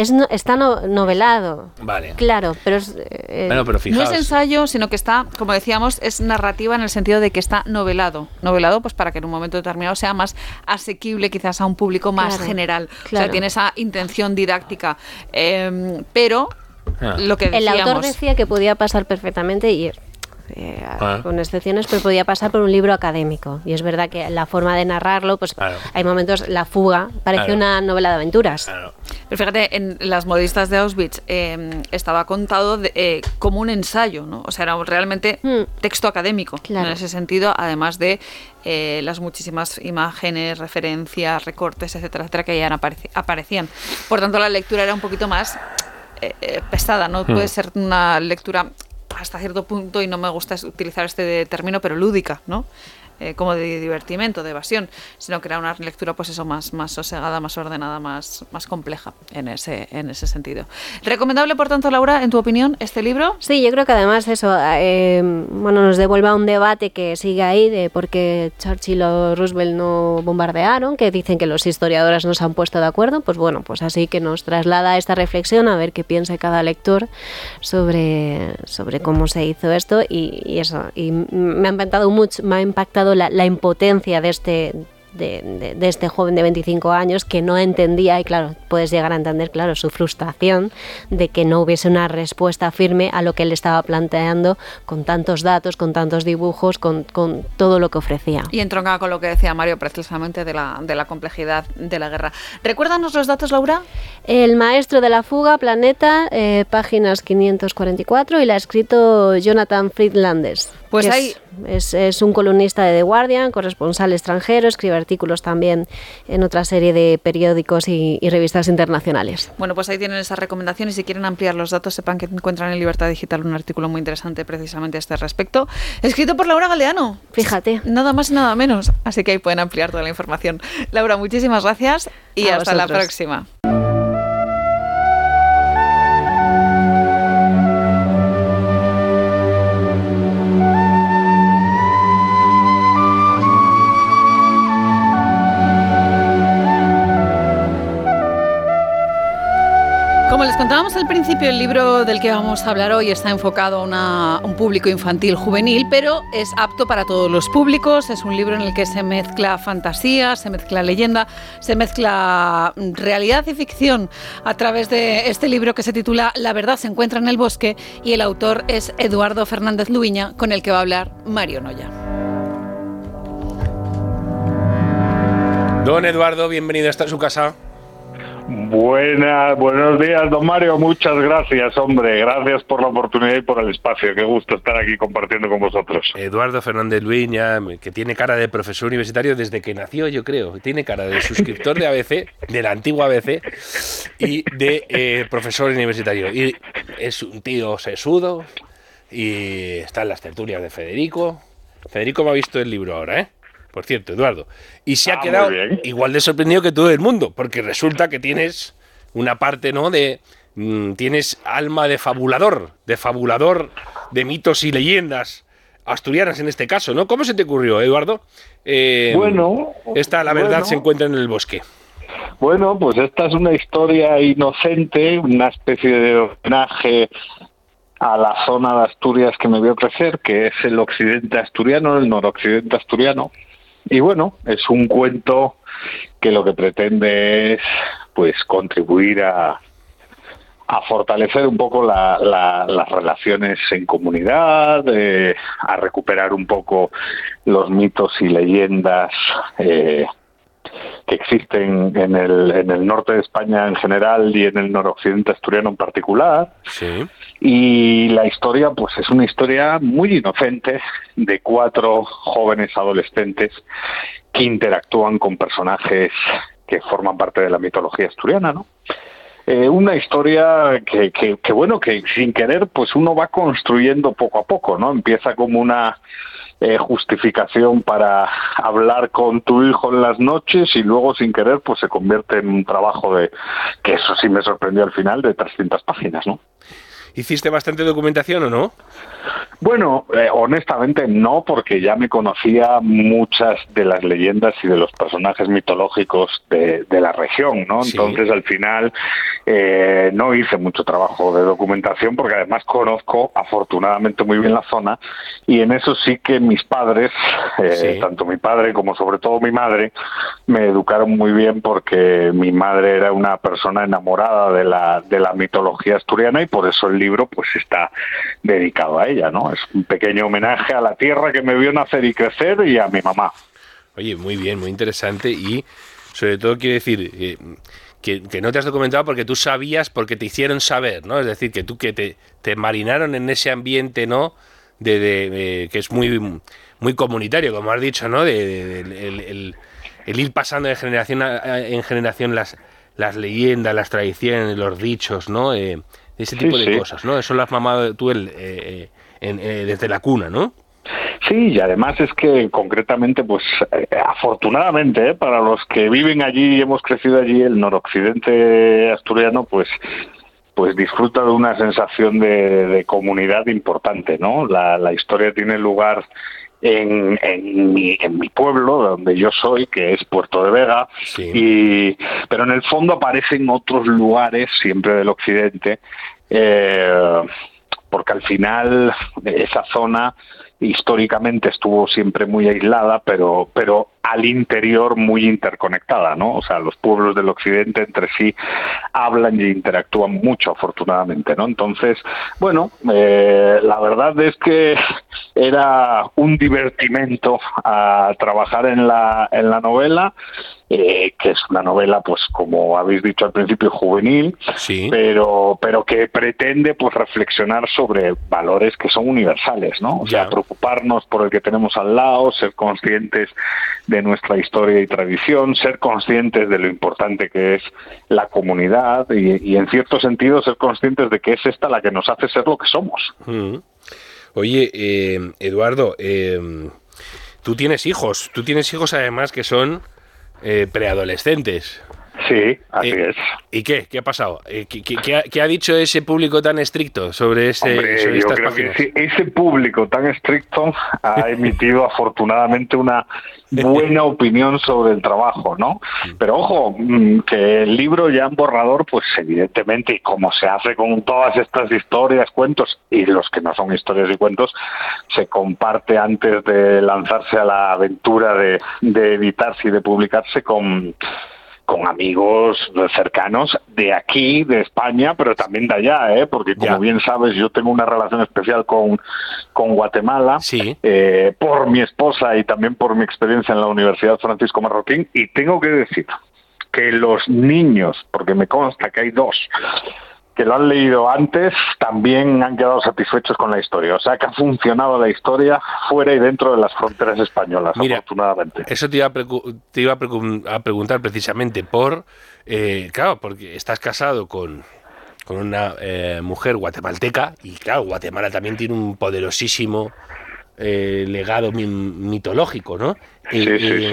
Es está novelado. Vale. Claro, pero, eh, no es ensayo, sino que está, como decíamos, es narrativa en el sentido de que está novelado. Novelado, pues para que en un momento determinado sea más asequible quizás a un público más general. O sea, tiene esa intención didáctica. Em, pero ah. lo que El autor decía que podía pasar perfectamente y eh, ah. con excepciones, pero podía pasar por un libro académico. Y es verdad que la forma de narrarlo, pues hay momentos, La fuga parece una novela de aventuras. Pero fíjate, en las modistas de Auschwitz em, estaba contado eh, como un ensayo, ¿no? O sea, era realmente hmm. texto académico en ese sentido, además de eh, las muchísimas imágenes, referencias, recortes, etcétera, etcétera, que ya aparecían. Por tanto, la lectura era un poquito más eh, pesada, no puede hmm. ser una lectura hasta cierto punto, y no me gusta utilizar este término, pero lúdica, ¿no? Eh, como de divertimento, de evasión, sino que era una lectura pues eso más, más sosegada, más ordenada, más, más compleja en ese, en ese sentido. ¿Recomendable, por tanto, Laura, en tu opinión, este libro? Sí, yo creo que además eso eh, bueno, nos devuelve a un debate que sigue ahí de por qué Churchill o Roosevelt no bombardearon, que dicen que los historiadores no se han puesto de acuerdo, pues bueno, pues así que nos traslada esta reflexión a ver qué piensa cada lector sobre, sobre cómo se hizo esto y, y eso, y me ha impactado mucho, me ha impactado la, la impotencia de este, de, este joven de 25 años que no entendía, y claro, puedes llegar a entender, claro, su frustración de que no hubiese una respuesta firme a lo que él estaba planteando con tantos datos, con tantos dibujos, con, con todo lo que ofrecía. Y entronca con lo que decía Mario precisamente de la, de la complejidad de la guerra. Recuérdanos los datos, Laura. El maestro de la fuga, Planeta, eh, páginas 544, y la ha escrito Jonathan Friedlandes. Pues ahí... Es, es, un columnista de The Guardian, corresponsal extranjero, escribe artículos también en otra serie de periódicos y, revistas internacionales. Bueno, pues ahí tienen esas recomendaciones. Si quieren ampliar los datos, sepan que encuentran en Libertad Digital un artículo muy interesante precisamente a este respecto, escrito por Laura Galeano. Fíjate. Nada más y nada menos. Así que ahí pueden ampliar toda la información. Laura, muchísimas gracias y hasta la próxima. Contábamos al principio, el libro del que vamos a hablar hoy está enfocado a un público infantil juvenil, pero es apto para todos los públicos. Es un libro en el que se mezcla fantasía, se mezcla leyenda, se mezcla realidad y ficción a través de este libro que se titula La verdad se encuentra en el bosque y el autor es Eduardo Fernández Luiña, con el que va a hablar Mario Noya. Don Eduardo, bienvenido a su casa. Buenas, buenos días, don Mario. Muchas gracias, hombre. Gracias por la oportunidad y por el espacio. Qué gusto estar aquí compartiendo con vosotros. Eduardo Fernández Luiña, que tiene cara de profesor universitario desde que nació, yo creo. Tiene cara de suscriptor de ABC, de la antigua ABC, y de eh, profesor universitario. Y es un tío sesudo y está en las tertulias de Federico. Federico me ha visto el libro ahora, ¿eh? Por cierto, Eduardo. Y se ha ah, quedado igual de sorprendido que todo el mundo, porque resulta que tienes una parte, ¿no? De. Mm, tienes alma de fabulador, de fabulador de mitos y leyendas asturianas en este caso, ¿no? ¿Cómo se te ocurrió, Eduardo? Eh, bueno. Esta, la verdad, se encuentra en el bosque. Bueno, pues esta es una historia inocente, una especie de homenaje a la zona de Asturias que me vio crecer, que es el occidente asturiano, el noroccidente asturiano, y bueno, es un cuento que lo que pretende es pues contribuir a, a fortalecer un poco las relaciones en comunidad, eh, a recuperar un poco los mitos y leyendas eh, que existen en el, en el norte de España en general y en el noroccidente asturiano en particular. Y la historia, pues es una historia muy inocente de cuatro jóvenes adolescentes que interactúan con personajes que forman parte de la mitología asturiana, ¿no? Eh, una historia que, que, que, bueno, que sin querer, pues uno va construyendo poco a poco, ¿no? Empieza como una eh, justificación para hablar con tu hijo en las noches y luego sin querer pues se convierte en un trabajo de que eso sí me sorprendió al final de 300 páginas, ¿no? ¿Hiciste bastante documentación o no? Bueno, eh, honestamente no, porque ya me conocía muchas de las leyendas y de los personajes mitológicos de, la región, ¿no? Entonces, al final, eh, no hice mucho trabajo de documentación, porque además conozco afortunadamente muy bien la zona, y en eso sí que mis padres, eh, tanto mi padre como sobre todo mi madre, me educaron muy bien porque mi madre era una persona enamorada de la, de la mitología asturiana y por eso el libro pues está dedicado a ella, ¿no? es un pequeño homenaje a la tierra que me vio nacer y crecer y a mi mamá. Oye, muy bien, muy interesante y sobre todo quiero decir eh, que, no te has documentado porque tú sabías, porque te hicieron saber, ¿no? Es decir, que tú que te, marinaron en ese ambiente, ¿no? De, que es muy muy comunitario, como has dicho, ¿no? De, el, ir pasando de generación en generación las las leyendas, las tradiciones, los dichos, ¿no? Eh, ese tipo de cosas, ¿no? Eso lo has mamado tú el, eh, eh, desde la cuna, ¿no? Sí, y además es que concretamente, pues afortunadamente para los que viven allí y hemos crecido allí, el noroccidente asturiano, pues pues disfruta de una sensación de, comunidad importante, ¿no? La, la historia tiene lugar en, en, mi, en mi pueblo, donde yo soy, que es Puerto de Vega, y, pero en el fondo aparecen otros lugares, siempre del occidente, eh, porque al final esa zona históricamente estuvo siempre muy aislada, pero, pero al interior muy interconectada, ¿no? O sea, los pueblos del occidente entre sí hablan y interactúan mucho, afortunadamente, ¿no? Entonces, bueno, eh, la verdad es que era un divertimento a trabajar en la, en la novela, eh, que es una novela, pues como habéis dicho al principio, juvenil, sí. pero, pero que pretende pues reflexionar sobre valores que son universales, ¿no? O sea, preocuparnos por el que tenemos al lado, ser conscientes de nuestra historia y tradición, ser conscientes de lo importante que es la comunidad y, en cierto sentido ser conscientes de que es esta la que nos hace ser lo que somos. Mm. Oye, eh, Eduardo, eh, tú tienes hijos, tú tienes hijos además que son eh, preadolescentes. Sí, así es. ¿Y qué? ¿Qué ha pasado? ¿Qué, qué, ha, dicho ese público tan estricto sobre, ese, Hombre, yo creo Que ese público tan estricto ha emitido afortunadamente una buena opinión sobre el trabajo, ¿no? Pero ojo, mm, que el libro ya en borrador, pues evidentemente, y como se hace con todas estas historias, cuentos, y los que no son historias y cuentos, se comparte antes de lanzarse a la aventura de, de editarse y de publicarse con con amigos cercanos de aquí, de España, pero también de allá, ¿eh? porque como bien sabes, yo tengo una relación especial con, con Guatemala, eh, por mi esposa y también por mi experiencia en la Universidad Francisco Marroquín, y tengo que decir que los niños, porque me consta que hay dos, que lo han leído antes también han quedado satisfechos con la historia. O sea que ha funcionado la historia fuera y dentro de las fronteras españolas, afortunadamente. Eso te iba a, te iba a, preguntar precisamente por, eh, claro, porque estás casado con, con una eh, mujer guatemalteca y claro, Guatemala también tiene un poderosísimo eh, legado mitológico, ¿no? Sí, sí,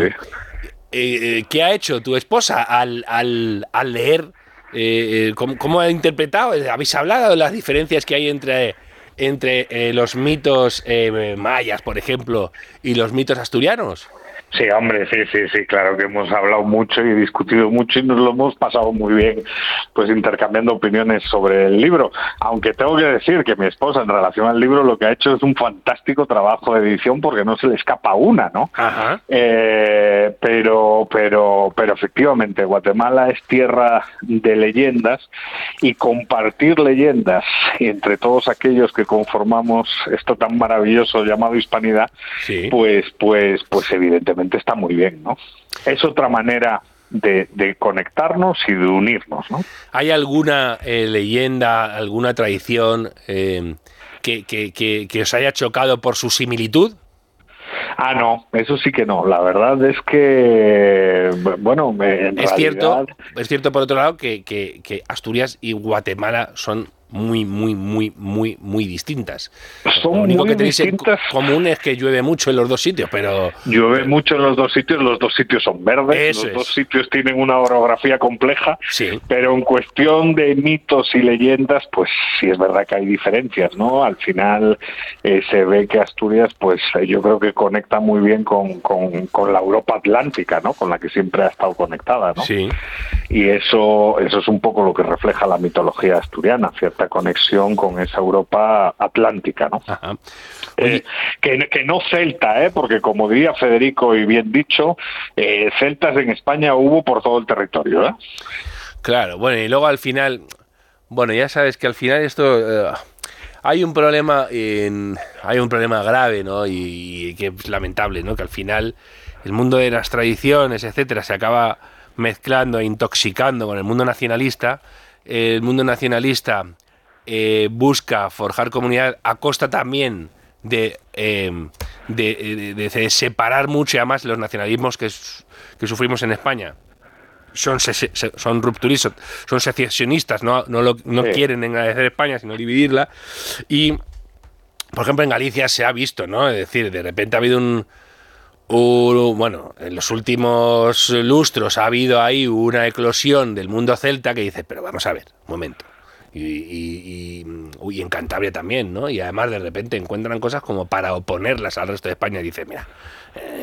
sí. ¿Qué ha hecho tu esposa al, al, al leer eh, eh ¿cómo, ha interpretado? ¿Habéis hablado de las diferencias que hay entre, entre eh, los mitos eh, mayas, por ejemplo, y los mitos asturianos? Sí, hombre, sí, sí, sí, claro que hemos hablado mucho y discutido mucho y nos lo hemos pasado muy bien, pues intercambiando opiniones sobre el libro. Aunque tengo que decir que mi esposa, en relación al libro, lo que ha hecho es un fantástico trabajo de edición porque no se le escapa una, ¿no? Ajá. Eh, pero, pero, pero efectivamente, Guatemala es tierra de leyendas y compartir leyendas entre todos aquellos que conformamos esto tan maravilloso llamado hispanidad, pues, pues, pues evidentemente está muy bien, ¿no? Es otra manera de, conectarnos y de unirnos, ¿no? ¿Hay alguna eh, leyenda, alguna tradición eh, que, que, os haya chocado por su similitud? Ah, no, eso sí que no. La verdad es que, bueno, en es cierto, es cierto por otro lado que, que Asturias y Guatemala son muy, muy, muy, muy, muy distintas. Son Lo único que tenéis en común es que llueve mucho en los dos sitios, pero... Llueve mucho en los dos sitios, los dos sitios son verdes, los dos sitios tienen una orografía compleja, sí. pero en cuestión de mitos y leyendas, pues sí es verdad que hay diferencias, ¿no? Al final eh, se ve que Asturias, pues eh, yo creo que conecta muy bien con, con, con, la Europa Atlántica, ¿no? Con la que siempre ha estado conectada, ¿no? Sí. Y eso, eso es un poco lo que refleja la mitología asturiana, ¿cierto? Conexión con esa Europa atlántica, ¿no? Eh, que, no celta, ¿eh? porque como diría Federico y bien dicho, eh, celtas en España hubo por todo el territorio. ¿eh? Claro, bueno, y luego al final, bueno, ya sabes que al final esto... hay un problema en, hay un problema grave, ¿no? Y, que es lamentable, ¿no? Que al final el mundo de las tradiciones, etcétera, se acaba mezclando e intoxicando con el mundo nacionalista. El mundo nacionalista eh, busca forjar comunidad a costa también de, eh, de, separar mucho y además los nacionalismos que, que sufrimos en España son, son rupturistas, son secesionistas, no, no, no quieren engrandecer España, sino dividirla. Y, por ejemplo, en Galicia se ha visto, ¿no? Es decir, de repente ha habido un, bueno, en los últimos lustros ha habido ahí una eclosión del mundo celta que dice, pero vamos a ver, un momento. Y, y, y, en Cantabria también, ¿no? Y además de repente encuentran cosas como para oponerlas al resto de España y dice, mira,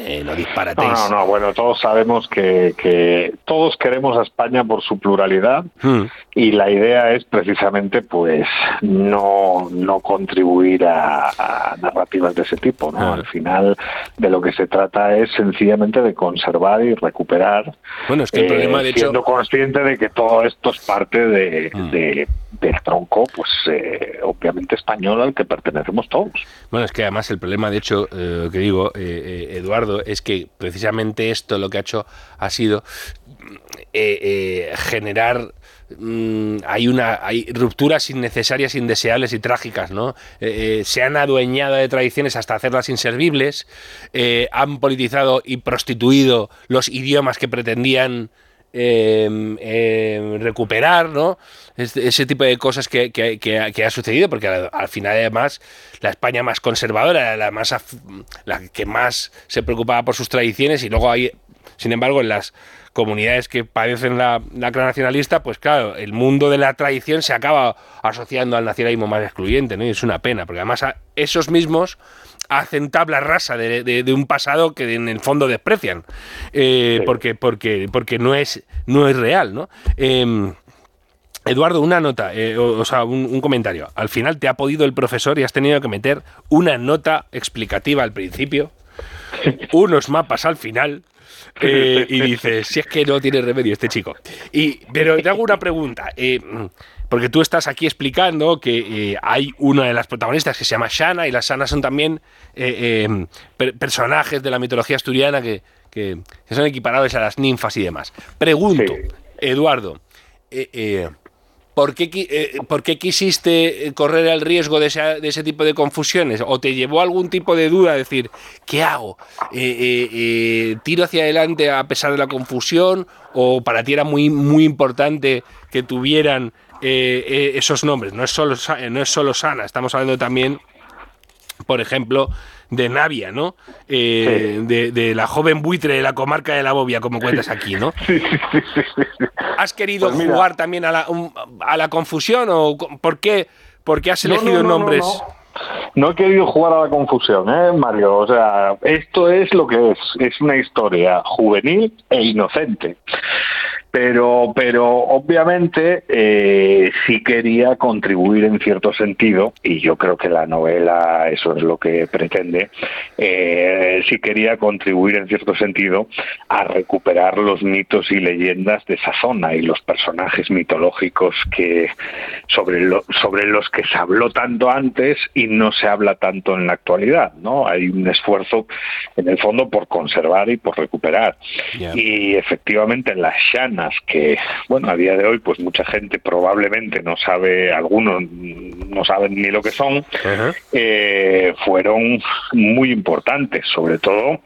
eh, no disparatéis. No, no, bueno, todos sabemos que, que, todos queremos a España por su pluralidad hmm. y la idea es precisamente pues no, no contribuir a, narrativas de ese tipo, ¿no? Ah. Al final de lo que se trata es sencillamente de conservar y recuperar. Bueno, es que el problema de eh, siendo consciente de que todo esto es parte de, hmm. de del tronco, pues eh, obviamente español al que pertenecemos todos. Bueno, es que además el problema, de hecho, eh, que digo, eh, Eduardo, es que precisamente esto lo que ha hecho ha sido generar mm, hay una hay rupturas innecesarias, indeseables y trágicas, ¿no? se han adueñado de tradiciones hasta hacerlas inservibles, han politizado y prostituido los idiomas que pretendían Em, em, recuperar, ¿no? ese tipo de cosas que, que, ha sucedido, porque al, final además la España más conservadora, la, más, la que más se preocupaba por sus tradiciones y luego hay, sin embargo, en las comunidades que padecen la, la nacionalista, pues claro, el mundo de la tradición se acaba asociando al nacionalismo más excluyente, ¿no? Y es una pena, porque además esos mismos hacen tabla rasa de, un pasado que en el fondo desprecian, eh, porque, porque, porque no es, no es real, ¿no? Em, Eduardo, una nota, eh, o, sea, un, comentario. Al final te ha podido el profesor y has tenido que meter una nota explicativa al principio, unos mapas al final, eh, y dices, si es que no tiene remedio este chico. Y, pero te hago una pregunta. Porque tú estás aquí explicando que eh, hay una de las protagonistas que se llama Shana y las Shanas son también eh, eh, personajes de la mitología asturiana que, son equiparados a las ninfas y demás. Pregunto, Eduardo, ¿por qué, ¿por, qué, quisiste correr el riesgo de ese, tipo de confusiones? ¿O te llevó algún tipo de duda? Decir, ¿qué hago? ¿Tiro hacia adelante a pesar de la confusión? ¿O para ti era muy, muy importante que tuvieran eh, eh, esos nombres. No es, solo, no es solo Sana, estamos hablando también, por ejemplo, de Navia, ¿no? Eh, de, la joven buitre de la comarca de la Bobia, como cuentas aquí, ¿no? ¿Has querido pues jugar también a la, a la, confusión o por qué, por qué has elegido nombres? No he querido jugar a la confusión, ¿eh, Mario? O sea, esto es lo que es. Es una historia juvenil e inocente pero, pero obviamente eh, sí quería contribuir en cierto sentido, y yo creo que la novela eso es lo que pretende, eh, sí quería contribuir en cierto sentido a recuperar los mitos y leyendas de esa zona y los personajes mitológicos que sobre, sobre los que se habló tanto antes y no se habla tanto en la actualidad, ¿no? Hay un esfuerzo en el fondo por conservar y por recuperar. Y efectivamente en las Shana que, bueno, a día de hoy, pues mucha gente probablemente no sabe, algunos no saben ni lo que son, eh, fueron muy importantes, sobre todo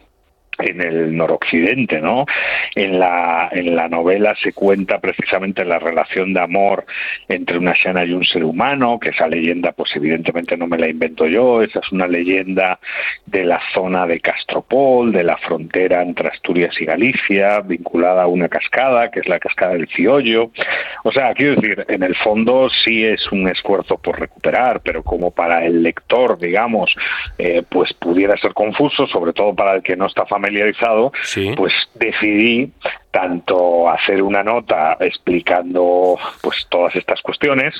en el noroccidente, ¿no? En la, en la novela se cuenta precisamente la relación de amor entre una Shana y un ser humano, que esa leyenda, pues evidentemente no me la invento yo, esa es una leyenda de la zona de Castropol, de la frontera entre Asturias y Galicia, vinculada a una cascada, que es la cascada del Ciollo. O sea, quiero decir, en el fondo sí es un esfuerzo por recuperar, pero como para el lector, digamos, eh, pues pudiera ser confuso, sobre todo para el que no está familiarizado familiarizado, pues decidí tanto hacer una nota explicando pues todas estas cuestiones,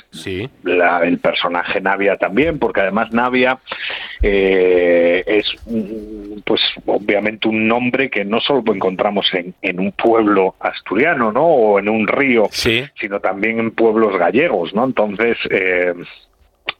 la, el personaje Navia también, porque además Navia eh, es pues obviamente un nombre que no solo encontramos en, en un pueblo asturiano, ¿no? O en un río, sino también en pueblos gallegos, ¿no? Entonces eh,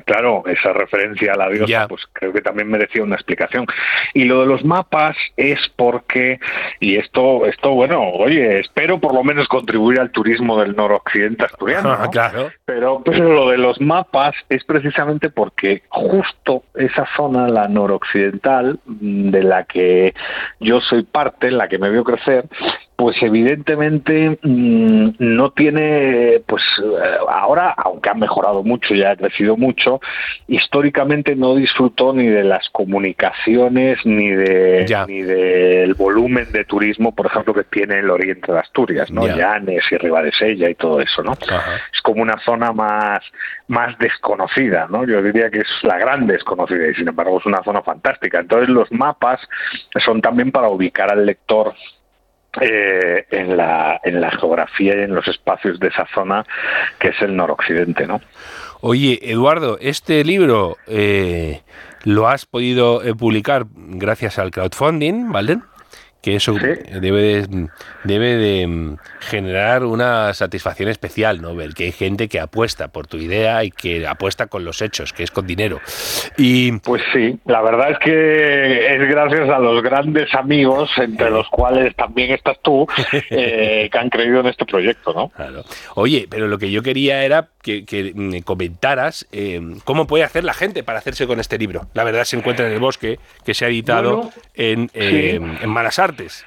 claro, esa referencia a la diosa, pues creo que también merecía una explicación. Y lo de los mapas es porque, y esto, esto bueno, oye, espero por lo menos contribuir al turismo del noroccidente asturiano. claro. Pero, pero lo de los mapas es precisamente porque justo esa zona, la noroccidental, de la que yo soy parte, en la que me veo crecer, pues evidentemente mm, no tiene, pues eh, ahora, aunque ha mejorado mucho, ya ha crecido mucho, históricamente no disfrutó ni de las comunicaciones ni de ni del volumen de turismo, por ejemplo, que tiene el oriente de Asturias, ¿no? Llanes y Ribadesella y todo eso, ¿no? Es como una zona más más desconocida, ¿no? Yo diría que es la gran desconocida y sin embargo es una zona fantástica. Entonces los mapas son también para ubicar al lector eh, en, la, en la geografía y en los espacios de esa zona que es el noroccidente, ¿no? Oye, Eduardo, este libro eh, lo has podido eh, publicar gracias al crowdfunding, ¿vale? Que eso debe, de, debe de mm, generar una satisfacción especial, ¿no? Ver que hay gente que apuesta por tu idea y que apuesta con los hechos, que es con dinero. Y pues sí, la verdad es que es gracias a los grandes amigos, entre los cuales también estás tú, eh, que han creído en este proyecto, ¿no? Claro. Oye, pero lo que yo quería era que, mm, comentaras eh, cómo puede hacer la gente para hacerse con este libro. La verdad se encuentra en el bosque, que se ha editado en, eh, en Malas Artes.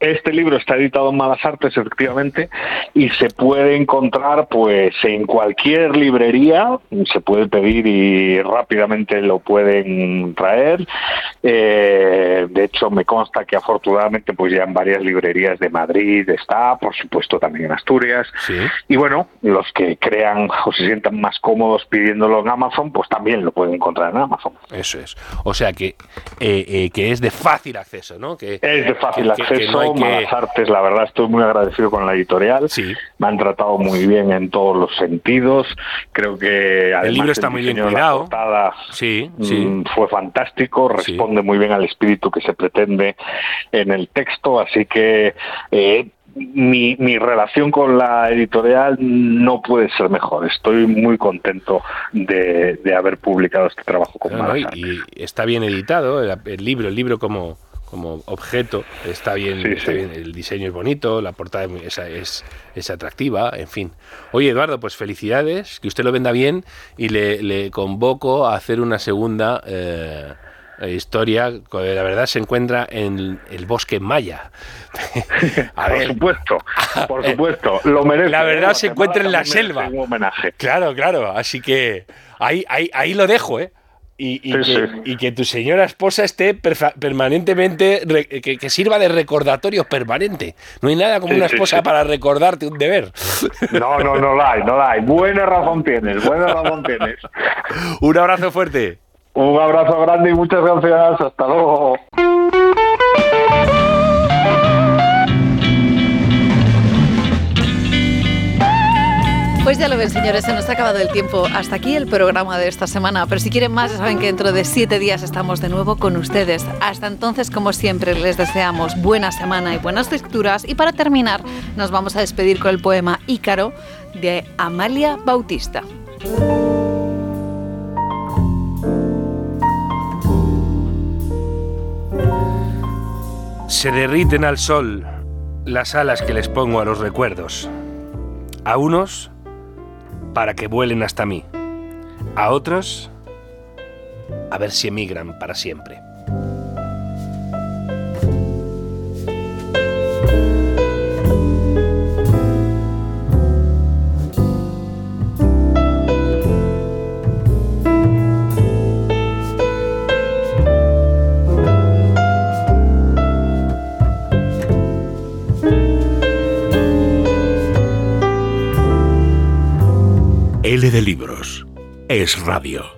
Este libro está editado en Malas Artes, efectivamente, y se puede encontrar pues en cualquier librería, se puede pedir y rápidamente lo pueden traer. Eh, de hecho, me consta que afortunadamente pues ya en varias librerías de Madrid está, por supuesto también en Asturias. Y bueno, los que crean o se sientan más cómodos pidiéndolo en Amazon, pues también lo pueden encontrar en Amazon. Eso es. O sea que, eh, eh, que es de fácil acceso, ¿no? Que, es de fácil acceso Malas Artes, la verdad estoy muy agradecido con la editorial. Sí. Me han tratado muy bien en todos los sentidos. Creo que el libro está muy bien cuidado. sí, sí. Mm, fue fantástico, responde muy bien al espíritu que se pretende en el texto, así que eh, mi, mi, relación con la editorial no puede ser mejor. Estoy muy contento de, haber publicado este trabajo con no, y, está bien editado el, libro, el libro como como objeto está bien, el diseño es bonito, la portada es, es, es, atractiva, en fin. Oye, Eduardo, pues felicidades, que usted lo venda bien y le, le convoco a hacer una segunda eh, historia, que la verdad se encuentra en el bosque maya. por supuesto, por supuesto, lo merece. La verdad se encuentra en la selva. Un homenaje. Claro, claro, así que ahí, ahí, ahí lo dejo, ¿eh? Y, que, tu señora esposa esté permanentemente, que, sirva de recordatorio permanente. No hay nada como una esposa para recordarte un deber. No, no, no la hay, no la hay. Buena razón tienes, buena razón tienes. un abrazo fuerte. Un abrazo grande y muchas gracias. Hasta luego. Ya lo ven, señores, se nos ha acabado el tiempo. Hasta aquí el programa de esta semana. Pero si quieren más, saben que dentro de siete días estamos de nuevo con ustedes. Hasta entonces, como siempre, les deseamos buena semana y buenas lecturas. Y para terminar, nos vamos a despedir con el poema Ícaro de Amalia Bautista. Se derriten al sol las alas que les pongo a los recuerdos. A unos para que vuelen hasta mí. A otros, a ver si emigran para siempre. L de Libros. Es Radio.